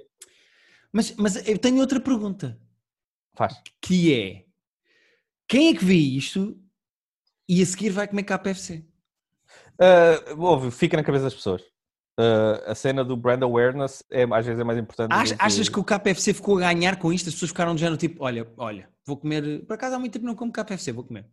Mas, mas eu tenho outra pergunta, Faz. que é, quem é que vê isto e a seguir vai comer KFC? Uh, óbvio, fica na cabeça das pessoas. Uh, a cena do brand awareness é, às vezes é mais importante. Ach- do achas que o KFC ficou a ganhar com isto? As pessoas ficaram de género tipo, olha, olha, vou comer. Por acaso há muito tempo não como KFC, vou comer.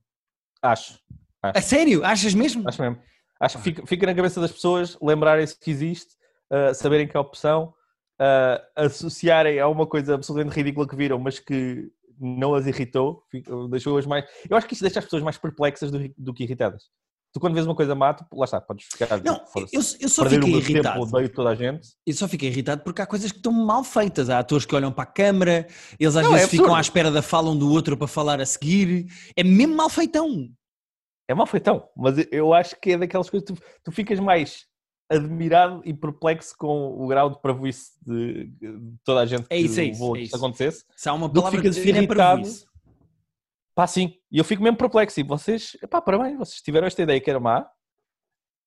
Acho, A sério? Achas mesmo? acho mesmo. Acho que fica, fica na cabeça das pessoas lembrarem-se que existe, uh, saberem que é opção, uh, associarem a uma coisa absolutamente ridícula que viram, mas que não as irritou, deixou-as mais. Eu acho que isso deixa as pessoas mais perplexas do, do que irritadas. Tu, quando vês uma coisa má, tu, lá está, podes ficar. Não, eu, eu só perder fiquei tempo, irritado. odeio toda a gente. Eu só fiquei irritado porque há coisas que estão mal feitas. Há atores que olham para a câmara, eles às Não, é vezes ficam absurdo. à espera da fala um do outro para falar a seguir. É mesmo mal feitão. É mal feitão, mas eu acho que é daquelas coisas que tu, tu ficas mais admirado e perplexo com o grau de parvoíce de, de toda a gente É que isso, é isso, é que isso. acontecesse. Se há uma que palavra ficas que define é irritado. parvoíce. Pá, sim. E eu fico mesmo perplexo. E vocês, pá, parabéns, vocês tiveram esta ideia que era má,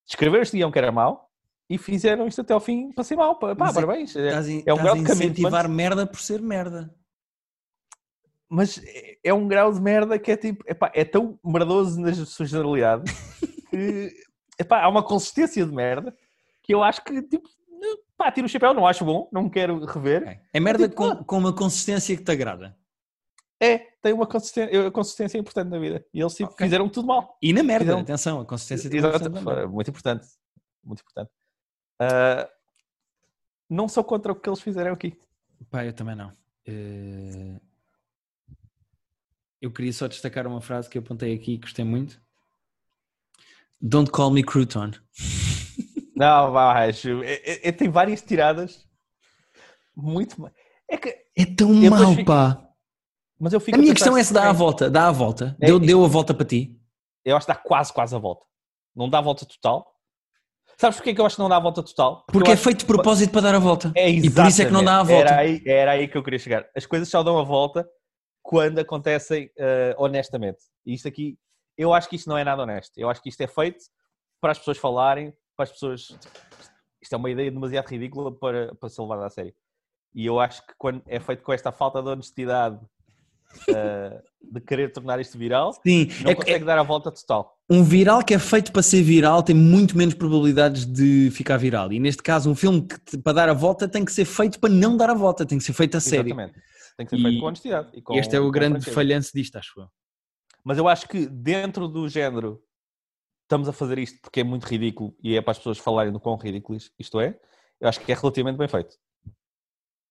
escreveram este guião que era mau e fizeram isto até ao fim para ser mau. Pá, Mas é- parabéns. É- Estás, em- é um grau de caminho, incentivar merda por ser merda. mas é- é um grau de merda que é tipo, epá, é tão merdoso na sua generalidade que epá, há uma consistência de merda que eu acho que tipo, pá, tiro o chapéu, não acho bom, não quero rever. Ok. É merda tipo, com, com uma consistência que te agrada. É, tem uma consistência, consistência importante na vida. E eles tipo, Ok. fizeram tudo mal. E na merda, Fizeram- atenção, a consistência de Exato, muito importante. Muito importante. Ah, não sou contra o que eles fizeram aqui. Pá, eu também não. Eh, Eu queria só destacar uma frase que eu apontei aqui e gostei muito. Don't call me crouton. Não. É, é- é- tem várias tiradas. Muito. ma- É que. É tão Eu mau, fico- pá. Mas eu fico A minha questão é se dá a volta. Dá a volta. É Deu, deu a volta para ti. Eu acho que dá quase, quase a volta. Não dá a volta total. Sabes porquê que eu acho que não dá a volta total? Porque eu é feito de propósito para dar a volta. É e por isso é que não dá a volta. Era aí, era aí que eu queria chegar. As coisas só dão a volta quando acontecem eh, honestamente. E isto aqui, eu acho que isto não é nada honesto. Eu acho que isto é feito para as pessoas falarem, para as pessoas. isto é uma ideia demasiado ridícula para, para ser levada a sério. E eu acho que quando é feito com esta falta de honestidade uh, de querer tornar isto viral, Sim, não é, consegue é dar a volta total. um viral que é feito para ser viral tem muito menos probabilidades de ficar viral. E neste caso, um filme que para dar a volta tem que ser feito para não dar a volta, tem que ser feito a sério. Exatamente. Tem que ser E feito com honestidade. E com, Este é o grande falhanço disto, acho eu. Mas eu acho que dentro do género estamos a fazer isto porque é muito ridículo e é para as pessoas falarem do quão ridículo isto é, eu acho que é relativamente bem feito.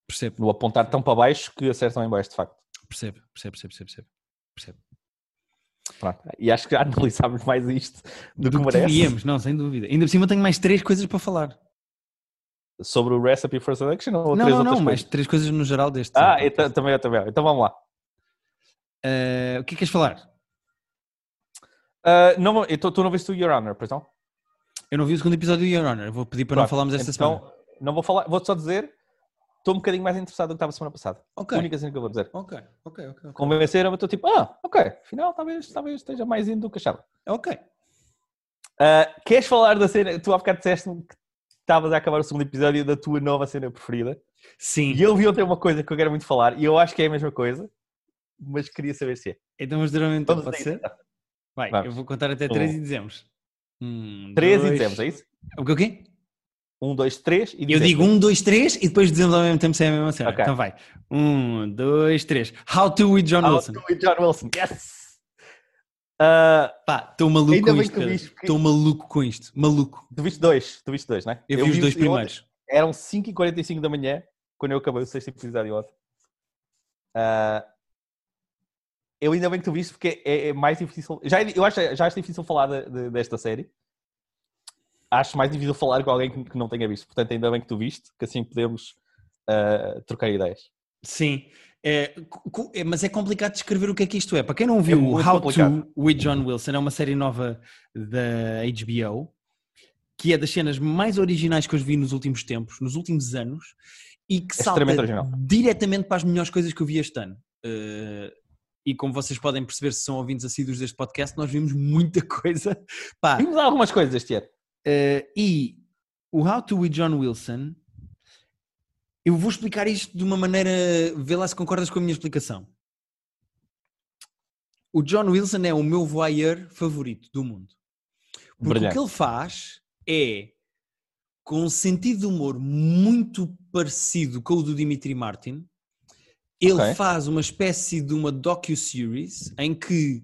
Percebo, No apontar tão para baixo que acertam em baixo, de facto. Percebo, percebo, percebo, percebo. percebo. Pronto. E acho que já analisámos mais isto do, Do que que devíamos, não, sem dúvida. Ainda por cima tenho mais três coisas para falar. Sobre o Recipe for Selection ou não, três não, outras não, mais coisas? três coisas no geral deste. Ah, então, também eu também. Então vamos lá. Eh, o que é que queres falar? Ah, não, então, tu não viste o Your Honor, pois não? Eu não vi o segundo episódio do Your Honor, vou pedir para não Pronto, falarmos esta então, semana. Não vou falar, vou só dizer, estou um bocadinho mais interessado do que estava semana passada. A única cena que eu vou dizer. Ok, ok, ok. ok. Convenceram-me, estou tipo, ah, ok, afinal talvez, talvez esteja mais indo do que achava. Ok. Ah, queres falar da cena? Tu há bocado disseste-me que estavas a acabar o segundo episódio da tua nova cena preferida. Sim. E eu vi ontem uma coisa que eu quero muito falar, e eu acho que é a mesma coisa, mas queria saber se é. Então vamos dizer então, Vamos pode ser? então. Vai, Vamos. eu vou contar até Um. três e dizemos. Um, Três dois... e dizemos, é isso? O quê, o quê? Um, dois, três e Eu digo um, dois, três e depois dizemos ao mesmo tempo sem a mesma cena. Ok. Então vai. Um, dois, três. How to with John How Wilson. to with John Wilson, yes! Ah, Pá, estou maluco com isto. Estou maluco com isto. Maluco. tu viste dois, tu viste dois, não é? Eu, vi os dois eu ontem- primeiros. Eram 5h45 da manhã, quando eu acabei o sexto episódio ontem. Ah, eu ainda bem que tu viste, porque é, é mais difícil. Já, é- eu acho, já acho difícil falar de- de- desta série. Acho mais difícil falar com alguém que, não tenha visto. Portanto, ainda bem que tu viste, que assim podemos ah, trocar ideias. Sim. É, é, mas é complicado descrever o que é que isto é. Para quem não viu, muito How complicado. to with John Wilson é uma série nova da HBO que é das cenas mais originais que eu vi nos últimos tempos, nos últimos anos, e que É salta diretamente para as melhores coisas que eu vi este ano. Eh, e como vocês podem perceber se são ouvintes assíduos deste podcast, nós vimos muita coisa. Pá, Vimos algumas coisas este ano. Eh, e o How to with John Wilson, eu vou explicar isto de uma maneira, vê lá se concordas com a minha explicação. O John Wilson é o meu voyeur favorito do mundo. Porque Brilhante. o que ele faz é, com um sentido de humor muito parecido com o do Dimitri Martin, ele Ok. faz uma espécie de uma docu-series em que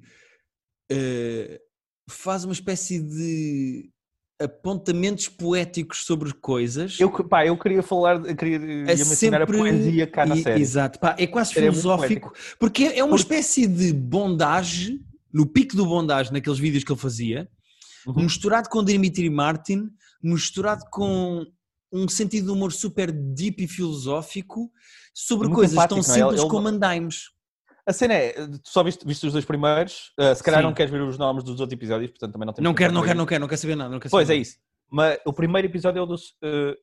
eh, faz uma espécie de apontamentos poéticos sobre coisas. Eu, pá, eu queria falar, eu queria ia É mencionar a poesia cá na série. Exato, pá, é quase muito filosófico, porque é uma Porque- espécie de bondage, no pico do bondage naqueles vídeos que ele fazia, Uhum. misturado com Dimitri Martin, misturado com um sentido de humor super deep e filosófico sobre Muito coisas tão é? Ele- simples ele- como andaime. A cena é, tu só viste, viste os dois primeiros, uh, se calhar Sim. não queres ver os nomes dos outros episódios, portanto também não temos Não quero, não quero, não quero, não quero saber nada. Não quero Pois é isso. Mas o primeiro episódio é o dos. uh,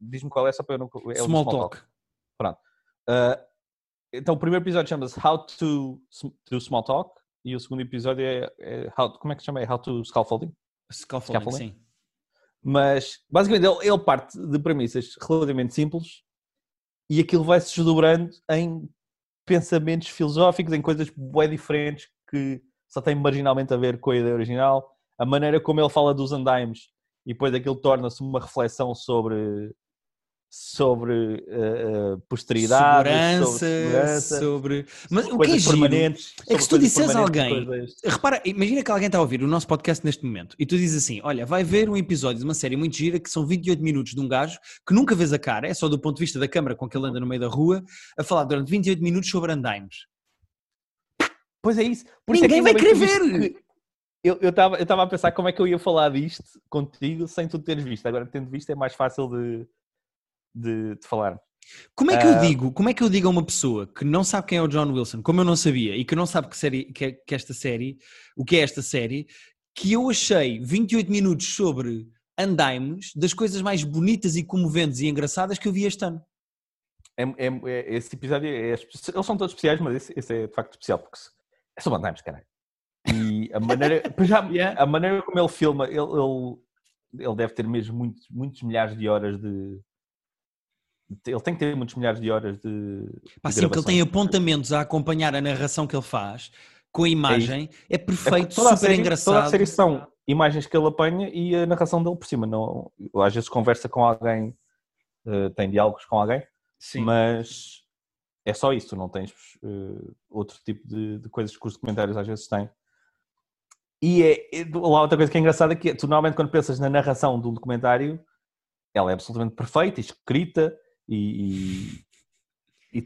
Diz-me qual é, só para eu não. É do Small talk. Uh, então o primeiro episódio chama-se How to Do Small Talk e o segundo episódio é, é how, como é que se chama? É How to Scaffolding. Scaffolding, Scaffolding? sim. Mas basicamente ele, ele parte de premissas relativamente simples e aquilo vai se desdobrando em pensamentos filosóficos, em coisas bem diferentes que só têm marginalmente a ver com a ideia original. A maneira como ele fala dos andaimes e depois aquilo torna-se uma reflexão sobre sobre eh, posteridade, segurança, sobre segurança, sobre... Mas sobre o que é giro é que se tu disseres a alguém- coisas- Repara, imagina que alguém está a ouvir o nosso podcast neste momento e tu dizes assim: Olha, vai ver um episódio de uma série muito gira que são 28 minutos de um gajo que nunca vês a cara, é só do ponto de vista da câmara com que ele anda no meio da rua, a falar durante 28 minutos sobre andaimes. Pois é isso. Por isso é que Ninguém vai querer ver. que- Eu estava eu estava a pensar como é que eu ia falar disto contigo sem tu teres visto. Agora, tendo visto, é mais fácil de, de, de falar. Como é que eu Ah. digo? Como é que eu digo a uma pessoa que não sabe quem é o John Wilson, como eu não sabia, e que não sabe que, série, que, é- que esta série, o que é esta série, que eu achei 28 minutos sobre andaimes das coisas mais bonitas e comoventes e engraçadas que eu vi este ano. É, é- é- esse episódio, é, eles são todos especiais, mas esse, esse é de facto especial, porque é sobre andaimes, caralho. E a maneira, já, Yeah. a maneira como ele filma, ele, ele- ele deve ter mesmo muitos, muitos milhares de horas de. Ele tem que ter muitos milhares de horas de. Pá, de sim, porque ele tem apontamentos a acompanhar a narração que ele faz com a imagem. É, É perfeito, a super série- engraçado. Toda a série são imagens que ele apanha e a narração dele por cima. Não, às vezes conversa com alguém, eh, tem diálogos com alguém, Sim. mas é só isso. Não tens eh, outro tipo de, de coisas que os documentários às vezes têm. E é, é- lá outra coisa que é engraçada é que tu normalmente quando pensas na narração de um documentário, ela é absolutamente perfeita, escrita e, e, e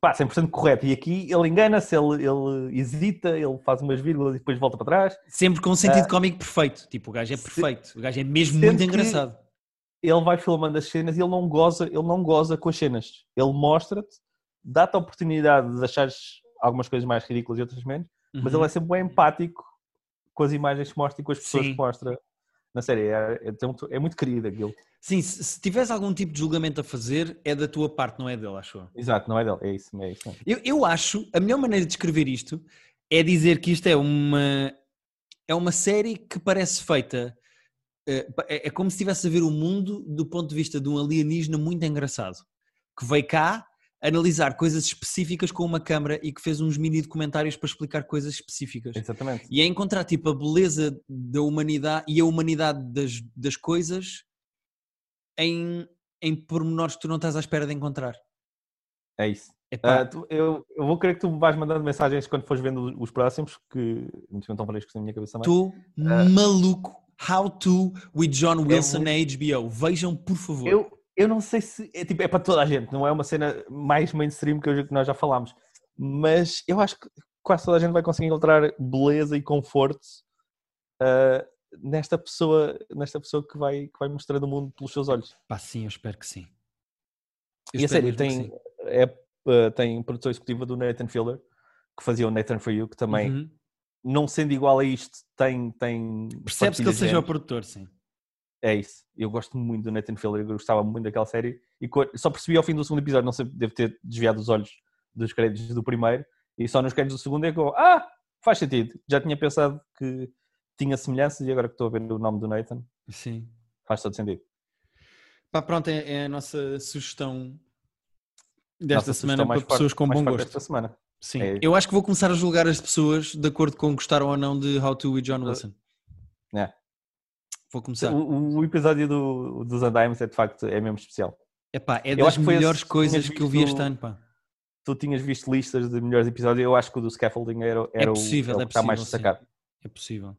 pá, 100% correta. E aqui ele engana-se, ele, ele hesita, ele faz umas vírgulas e depois volta para trás. Sempre com um sentido Ah. cómico perfeito. Tipo, o gajo é perfeito. O gajo é mesmo muito engraçado. Ele vai filmando as cenas e ele não goza, ele não goza com as cenas. Ele mostra-te, dá-te a oportunidade de achares algumas coisas mais ridículas e outras menos, mas Uhum. ele é sempre bem empático com as imagens que mostra e com as pessoas Sim. que mostra na série. É, é, é muito querido aquilo. Sim, se, se tivesse algum tipo de julgamento a fazer, é da tua parte, não é dele, acho eu. Exato, não é dele, é isso, é isso. mesmo. Eu, eu acho, a melhor maneira de descrever isto é dizer que isto é uma, é uma série que parece feita. eh, É, é como se estivesse a ver o mundo do ponto de vista de um alienígena muito engraçado que veio cá analisar coisas específicas com uma câmara e que fez uns mini documentários para explicar coisas específicas. Exatamente. E é encontrar tipo a beleza da humanidade e a humanidade das, das coisas em, em pormenores que tu não estás à espera de encontrar. É isso. Ah, tu- eu, eu vou querer que tu me vais mandando mensagens quando fores vendo os- os próximos, que não estão frescos na minha cabeça também. Estou maluco. How to with John Wilson muito- na HBO. Vejam, por favor. Eu, eu não sei se é, tipo, é para toda a gente, não é uma cena mais mainstream que, eu- que nós já falámos, mas eu acho que quase toda a gente vai conseguir encontrar beleza e conforto ah, nesta pessoa, nesta pessoa que vai, que vai mostrando o mundo pelos seus olhos. Pá, sim, eu espero que sim. Eu E a série tem, é, ah, tem produção executiva do Nathan Filler, que fazia o Nathan For You, que também, Uhum. não sendo igual a isto, tem. tem Percebe-se que ele seja o produtor, sim. É isso. Eu gosto muito do Nathan Filler, eu gostava muito daquela série. E só percebi ao fim do segundo episódio, não sei, devo ter desviado os olhos dos créditos do primeiro, e só nos créditos do segundo é que eu, ah, faz sentido. Já tinha pensado que tinha semelhanças e agora que estou a ver o nome do Nathan, Sim. faz todo sentido. Pá, pronto, é, é a nossa sugestão desta Nossa semana sugestão para pessoas forte- com bom gosto. Esta semana. Sim. É- Eu acho que vou começar a julgar as pessoas de acordo com gostaram ou não de How to with John Wilson. É. Vou começar. O, o episódio do, dos Andimes é de facto é mesmo especial. Epá, é das melhores esse- coisas que eu vi este ano, pá. Tu tinhas visto listas de melhores episódios, eu acho que o do scaffolding era, era o- possível, é o é que está mais possível, sim. destacado. É possível.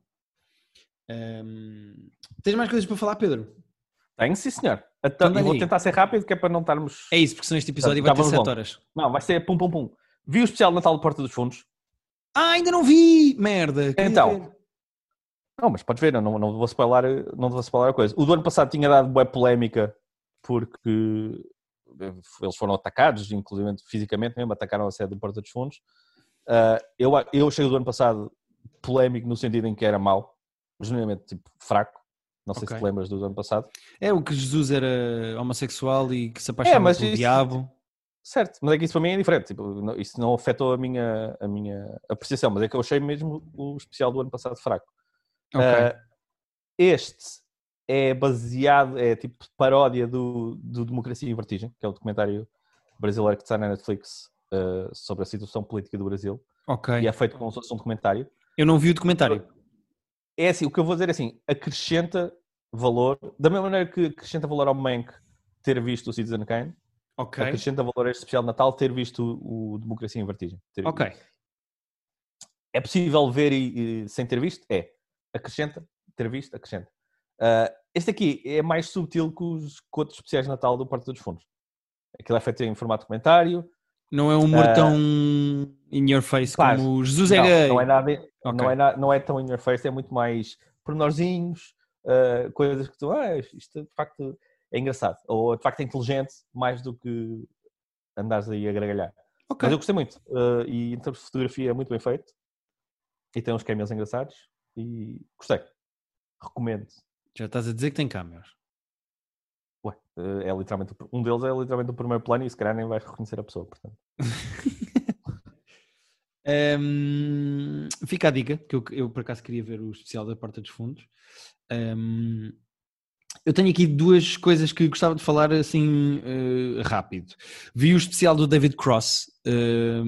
Ahm, Tens mais coisas para falar, Pedro? Tenho, sim senhor. Então, vou aí. tentar ser rápido, que é para não estarmos. É isso, porque senão este episódio vai ter vamos 7 longe. horas. Não, vai ser pum pum pum. Vi o especial de Natal de Porta dos Fundos. Ah, ainda não vi! Merda! Então. Não, mas podes ver, eu não, não, vou spoiler, não vou spoiler a coisa. O do ano passado tinha dado boa polémica porque eles foram atacados, inclusive fisicamente mesmo, atacaram a sede do Porta dos Fundos. Ah, eu, eu achei o do ano passado polémico no sentido em que era mau, genuinamente tipo, fraco. Não sei Ok. se te lembras do ano passado. É o que Jesus era homossexual e que se apaixonava É, pelo isso- diabo. Certo, mas é que isso para mim é diferente. Tipo, não- isso não afetou a minha, a minha apreciação, mas é que eu achei mesmo o especial do ano passado fraco. Ok. Ah, este é baseado, é tipo paródia do, do Democracia em Vertigem, que é o documentário brasileiro que está na Netflix ah, sobre a situação política do Brasil. ok. E é feito como se fosse um documentário. Eu não vi o documentário. É assim, o que eu vou dizer é assim, acrescenta valor, da mesma maneira que acrescenta valor ao Mank ter visto o Citizen Kane, Ok. acrescenta valor a este especial de Natal ter visto o, o Democracia em Vertigem. Ter- Ok. É possível ver e, e sem ter visto? É. Acrescenta, ter visto, acrescenta. Ah, este aqui é mais subtil que os outros especiais de Natal do Porta dos Fundos. Aquilo é feito em formato documentário. Não é um humor tão in your face Pá, como o Jesus é não, gay. não é nada, Ok. não, é na- não é tão in your face, é muito mais pormenorzinhos, ah, coisas que tu, ah, isto de facto é engraçado. Ou de facto é inteligente, mais do que andares aí a gargalhar. Ok. Mas eu gostei muito. ah, e em termos de fotografia é muito bem feito. E tem uns cameos engraçados. E gostei. Recomendo. Já estás a dizer que tem câmeras. Ué, eh, é literalmente, um deles é literalmente o primeiro plano e se calhar nem vais reconhecer a pessoa. Portanto. Hum, fica a dica, que eu, eu por acaso queria ver o especial da Porta dos Fundos. Hum, Eu tenho aqui duas coisas que gostava de falar assim uh, rápido. Vi o especial do David Cross, uh,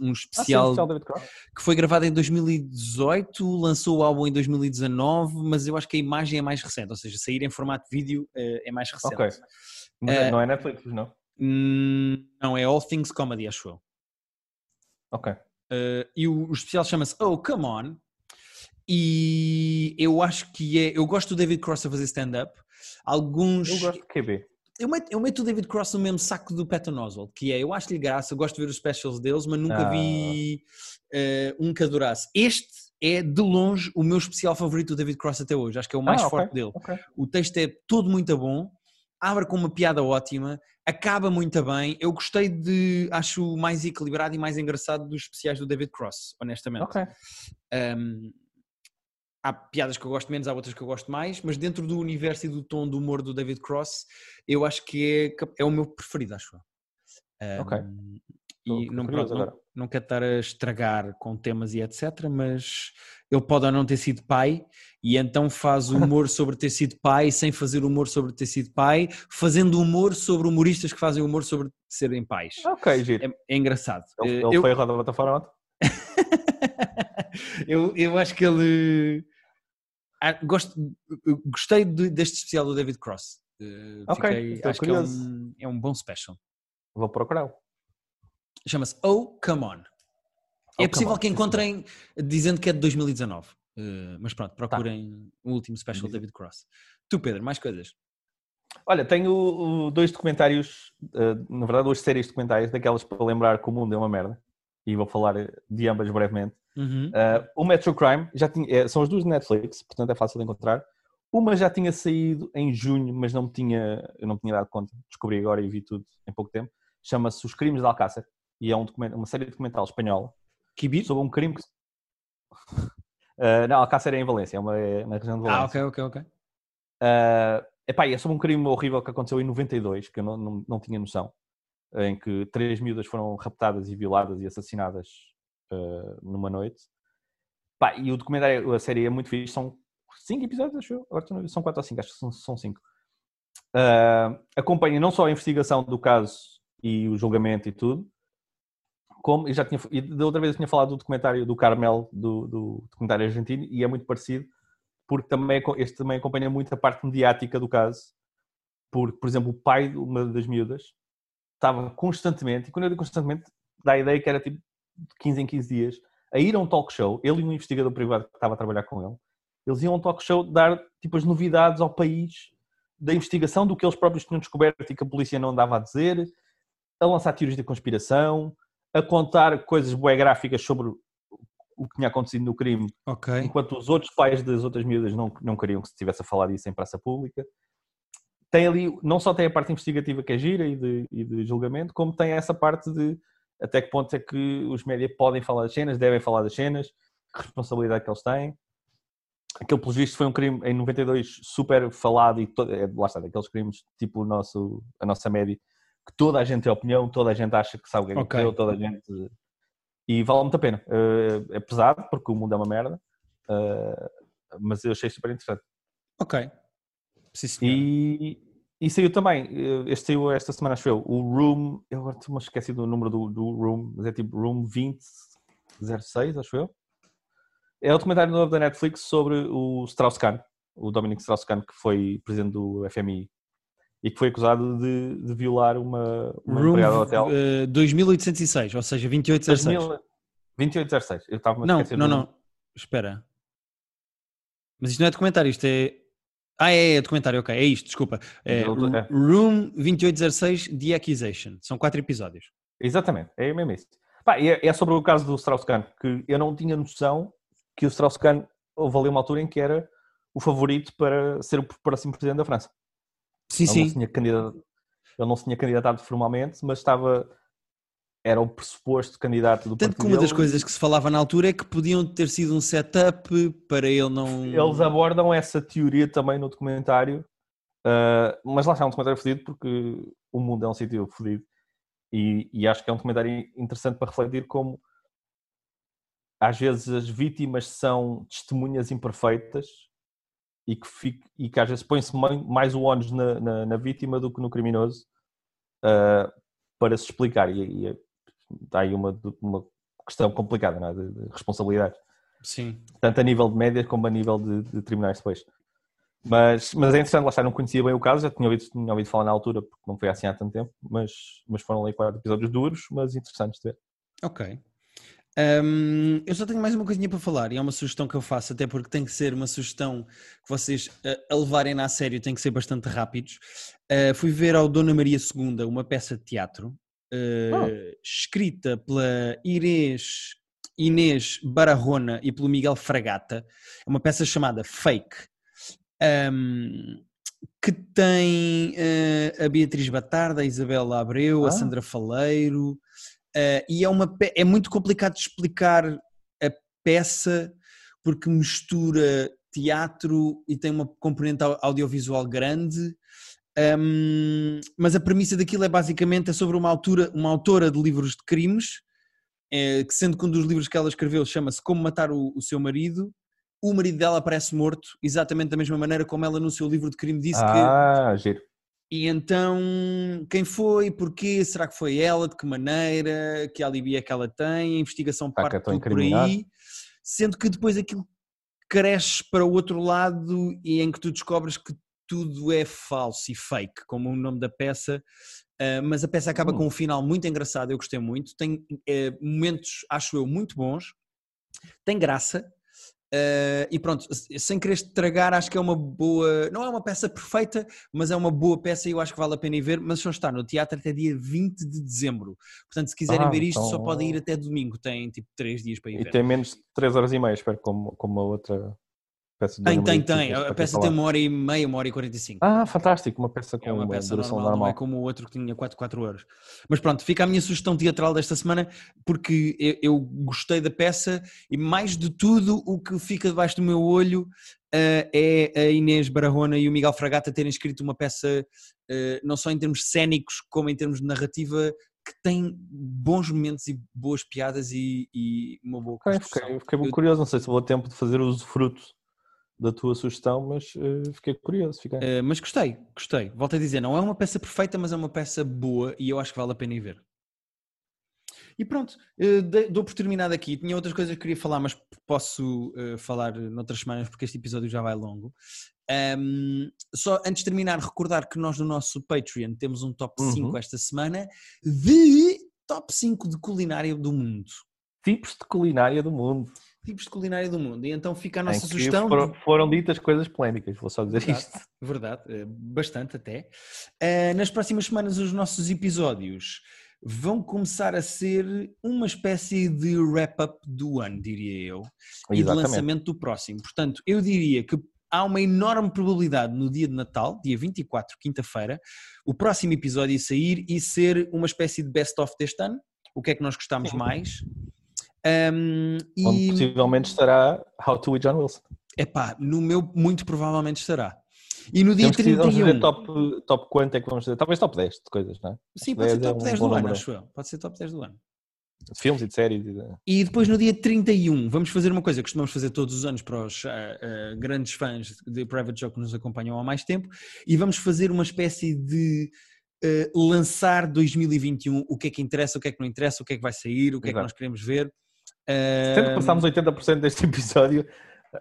um especial, Ah, sim, que foi gravado em 2018, lançou o álbum em 2019, mas eu acho que a imagem é mais recente, ou seja, sair em formato vídeo uh, é mais recente. Ok. Mas não é Netflix, não? Hum, não, é All Things Comedy, acho eu. Ok. E o, o especial chama-se Oh, Come On. E eu acho que é. Eu gosto do David Cross a fazer stand-up. Alguns. Eu gosto de QB. Eu meto, eu meto o David Cross no mesmo saco do Patton Oswalt, que é, eu acho-lhe graça, eu gosto de ver os specials deles, mas nunca Ah. vi eh, um que adorasse. Este é, de longe, o meu especial favorito do David Cross até hoje, acho que é o mais Ah, ok, forte dele. ok. O texto é todo muito bom, abre com uma piada ótima, acaba muito bem. Eu gostei de, acho mais equilibrado e mais engraçado dos especiais do David Cross, honestamente. Ok. Um, há piadas que eu gosto menos, há outras que eu gosto mais, mas dentro do universo e do tom do humor do David Cross, eu acho que é, é o meu preferido, acho eu. Um, Ok. E não, pronto, não, não quero estar a estragar com temas e etc, mas ele pode ou não ter sido pai e então faz humor sobre ter sido pai sem fazer humor sobre ter sido pai, fazendo humor sobre humoristas que fazem humor sobre serem pais. Ok, giro. É, é engraçado. Ele, Eh, ele eu, foi a roda bota fora ontem? eu, eu acho que ele. ah, Gosto, gostei de- deste especial do David Cross. Eh, Ok, fiquei- acho que é curioso. um, é um bom special. Vou procurá-lo. Chama-se Oh Come On. Oh, é possível On, que sim, encontrem dizendo que é de 2019. Eh, mas Tá. pronto, procurem o último special do Diz- David Cross. Tu, Pedro, mais coisas? Olha, tenho uh, dois documentários, uh, na verdade, duas séries de documentários, daquelas para lembrar que o mundo é uma merda. E vou falar de ambas brevemente. Uhum. Uh, o Metro Crime, já tinha, é, são as duas de Netflix, portanto é fácil de encontrar. Uma já tinha saído em junho, mas não me tinha, eu não me tinha dado conta. Descobri agora e vi tudo em pouco tempo. Chama-se Os Crimes de Alcácer e é um uma série documental espanhola Kibir? sobre um crime que... Uh, não, Alcácer é em Valência, é, uma, é na região de Valência. Ah, ok, ok, ok. Uh, epá, e é sobre um crime horrível que aconteceu em 92, que eu não, não, não tinha noção, em que três miúdas foram raptadas e violadas e assassinadas uh, numa noite. Pá, e o documentário, a série é muito fixe, são cinco episódios, acho eu. Agora na- são quatro ou cinco, acho que são, são cinco. Uh, acompanha não só a investigação do caso e o julgamento e tudo, como eu já tinha, e da outra vez eu tinha falado do documentário do Carmel, do, do documentário argentino, e é muito parecido, porque também, este também acompanha muito a parte mediática do caso, porque, por exemplo, o pai de uma das miúdas estava constantemente, e quando eu digo constantemente, dá a ideia que era tipo de 15 em 15 dias, a ir a um talk show, ele e um investigador privado que estava a trabalhar com ele, eles iam a um talk show dar tipo as novidades ao país da investigação do que eles próprios tinham descoberto e que a polícia não andava a dizer, a lançar teorias de conspiração, a contar coisas bué gráficas sobre o que tinha acontecido no crime Ok. enquanto os outros pais das outras miúdas não, não queriam que se estivesse a falar disso em praça pública. Tem ali, não só tem a parte investigativa que é gira e de, e de julgamento, como tem essa parte de até que ponto é que os médias podem falar das cenas, devem falar das cenas, que responsabilidade que eles têm. Aquele, pelos vistos, foi um crime em 92 super falado e todo, é, lá está, daqueles crimes tipo o nosso, a nossa média, que toda a gente tem opinião, toda a gente acha que sabe o que é que Ok. aconteceu, toda a gente e vale muito a pena. Eh, é pesado, porque o mundo é uma merda, eh, mas eu achei super interessante. Ok. Sim. E, e saiu também, eh, este saiu esta semana, acho eu, o Room, eu agora estou-me a esqueci do número do, do Room, mas é tipo Room 2006, acho eu. É o documentário novo da Netflix sobre o Strauss-Kahn, o Dominic Strauss-Kahn, que foi presidente do FMI e que foi acusado de, de violar uma, uma Room empregada do hotel. eh, 2806, ou seja, 2806. 2000 2806, eu estava a Não, esquecer não, não. Espera. Mas isto não é documentário, isto é. Ah, é, é documentário, ok, é isto, desculpa. É, é. Room 2806, The Accusation. São quatro episódios. Exatamente, é mesmo isso. Pá, é, é sobre o caso do Strauss-Kahn, que eu não tinha noção que o Strauss-Kahn houve ali uma altura em que era o favorito para ser o próximo presidente da França. Sim, Ele não, sim. candidato, ele não se tinha candidatado formalmente, mas estava era o pressuposto candidato do Tanto que partido uma das coisas que se falava na altura é que podiam ter sido um setup para ele não. Eles abordam essa teoria também no documentário, ah, mas lá está é um documentário fodido porque o mundo é um sítio fodido e, e acho que é um documentário interessante para refletir como às vezes as vítimas são testemunhas imperfeitas e que, fique, e que às vezes põe-se mais o ónus na, na, na, vítima do que no criminoso uh, para se explicar. E, e está aí uma, uma questão complicada é? de, de, responsabilidade. Sim. Tanto a nível de médias como a nível de, de tribunais depois. Mas, mas é interessante, lá está, não conhecia bem o caso, já tinha ouvido, tinha ouvido falar na altura, porque não foi assim há tanto tempo, mas, mas foram ali quatro episódios duros, mas interessantes de ver. Ok. Um, eu só tenho mais uma coisinha para falar e é uma sugestão que eu faço, até porque tem que ser uma sugestão que vocês uh, a levarem na sério, tem que ser bastante rápidos. Uh, fui ver ao Dona Maria II uma peça de teatro uh, oh. escrita pela Inês, Inês Barahona e pelo Miguel Fragata. É uma peça chamada Fake, um, que tem a Beatriz Batarda, a Isabela Abreu, ah. a Sandra Faleiro. Uh, e é, uma, é muito complicado de explicar a peça porque mistura teatro e tem uma componente audiovisual grande. Um, mas a premissa daquilo é basicamente é sobre uma, altura, uma autora de livros de crimes, é, que sendo que um dos livros que ela escreveu chama-se Como Matar o, o, Seu Marido, o marido dela aparece morto, exatamente da mesma maneira como ela no seu livro de crime disse ah, que. Giro. E então, quem foi, porquê, será que foi ela, de que maneira, que alivia é que ela tem, a investigação parte é por aí, sendo que depois aquilo cresce para o outro lado e em que tu descobres que tudo é falso e fake, como o nome da peça, uh, mas a peça acaba hum. com um final muito engraçado, eu gostei muito, tem uh, momentos, acho eu, muito bons, tem graça, Uh, e pronto, sem querer estragar, acho que é uma boa. Não é uma peça perfeita, mas é uma boa peça e eu acho que vale a pena ir ver. Mas só está no teatro até dia 20 de dezembro. Portanto, se quiserem ah, ver isto, então... só podem ir até domingo. Tem tipo 3 dias para ir e ver. E tem menos de 3 horas e meia, espero, como, como a outra peça tem, tem, tem. A peça tem uma hora e meia, uma hora e 45. Ah, fantástico. Uma peça com é uma, peça duração normal, normal. Não é como o outro que tinha 4, 4 horas. Mas pronto, fica a minha sugestão teatral desta semana, porque eu, eu gostei da peça e mais de tudo o que fica debaixo do meu olho uh, é a Inês Barahona e o Miguel Fragata terem escrito uma peça, uh, não só em termos cénicos, como em termos de narrativa, que tem bons momentos e boas piadas e, e uma boa construção. Okay, fiquei, fiquei curioso, não sei se vou ter tempo de fazer os frutos da tua sugestão, mas uh, fiquei curioso. Fiquei. Uh, mas gostei, gostei. Volto a dizer, não é uma peça perfeita, mas é uma peça boa e eu acho que vale a pena ir ver. E pronto, uh, dou por terminado aqui. Tinha outras coisas que queria falar, mas posso falar noutras semanas porque este episódio já vai longo. Um, só antes de terminar, recordar que nós no nosso Patreon temos um top uhum. 5 esta semana de top 5 de culinária do mundo. Tipos de culinária do mundo tipos de culinária do mundo. E então fica a nossa sugestão. Foram, foram, ditas coisas polémicas, vou só dizer verdade, isto. Verdade, eh, bastante até. Uh, nas próximas semanas, os nossos episódios vão começar a ser uma espécie de wrap-up do ano, diria eu, Exatamente. e de lançamento do próximo. Portanto, eu diria que há uma enorme probabilidade no dia de Natal, dia 24, quinta-feira, o próximo episódio sair e ser uma espécie de best-of deste ano. O que é que nós gostamos mais? Um, Onde e... possivelmente estará How to with John Wilson. Epá, no meu muito provavelmente estará. E no dia Temos 31. Vamos fazer top, top quanto é que vamos fazer? Talvez top 10 de coisas, não é? Sim, pode ser top 10 é um do ano, acho eu. Pode ser top 10 do ano. De filmes e de séries. E, de... e depois no dia 31 vamos fazer uma coisa que costumamos fazer todos os anos para os uh, uh, grandes fãs de Private Joke que nos acompanham há mais tempo e vamos fazer uma espécie de uh, lançar 2021 o que é que interessa, o que é que não interessa, o que é que vai sair, o que Exato. é que nós queremos ver Sendo que passámos 80% deste episódio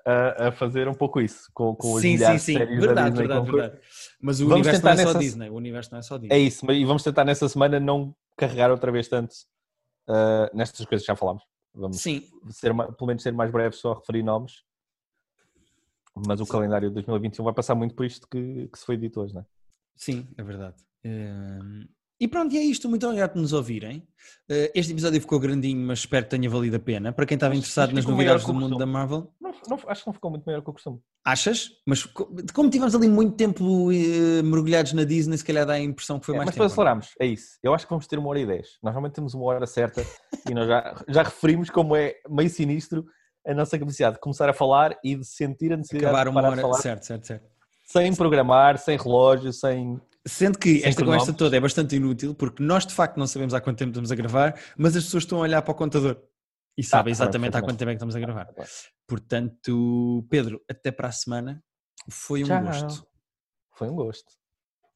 a, a, fazer um pouco isso, com, com os sim, sim, sim. Verdade, verdade, verdade. Mas o vamos universo não é nessa... só Disney. O universo não é só Disney. É isso, e vamos tentar nessa semana não carregar outra vez tanto uh, nestas coisas que já falámos. Vamos sim. Ser, pelo menos ser mais breve só a referir nomes. Mas o sim. calendário de 2021 vai passar muito por isto que, que se foi dito hoje, não é? Sim, é verdade. E pronto, e é isto. Muito obrigado por nos ouvirem. Uh, este episódio ficou grandinho, mas espero que tenha valido a pena. Para quem estava interessado nas novidades do mundo da Marvel. Não, não, acho que não ficou muito maior que o costume. Achas? Mas como tivemos ali muito tempo uh, mergulhados na Disney, se calhar dá a impressão que foi é, mais mas tempo. Mas aceleramos, é isso. Eu acho que vamos ter uma hora e dez. Nós normalmente temos uma hora certa e nós já, já referimos como é meio sinistro a nossa capacidade de começar a falar e de sentir a necessidade Acabar de uma hora, falar. certo, certo, certo. Sem programar, sem relógio, sem Sendo que esta conversa toda é bastante inútil, porque nós de facto não sabemos há quanto tempo estamos a gravar, mas as pessoas estão a olhar para o contador e sabem ah, exatamente há quanto tempo é que estamos a gravar. Portanto, Pedro, até para a semana Foi um Tchau. gosto. Foi um gosto.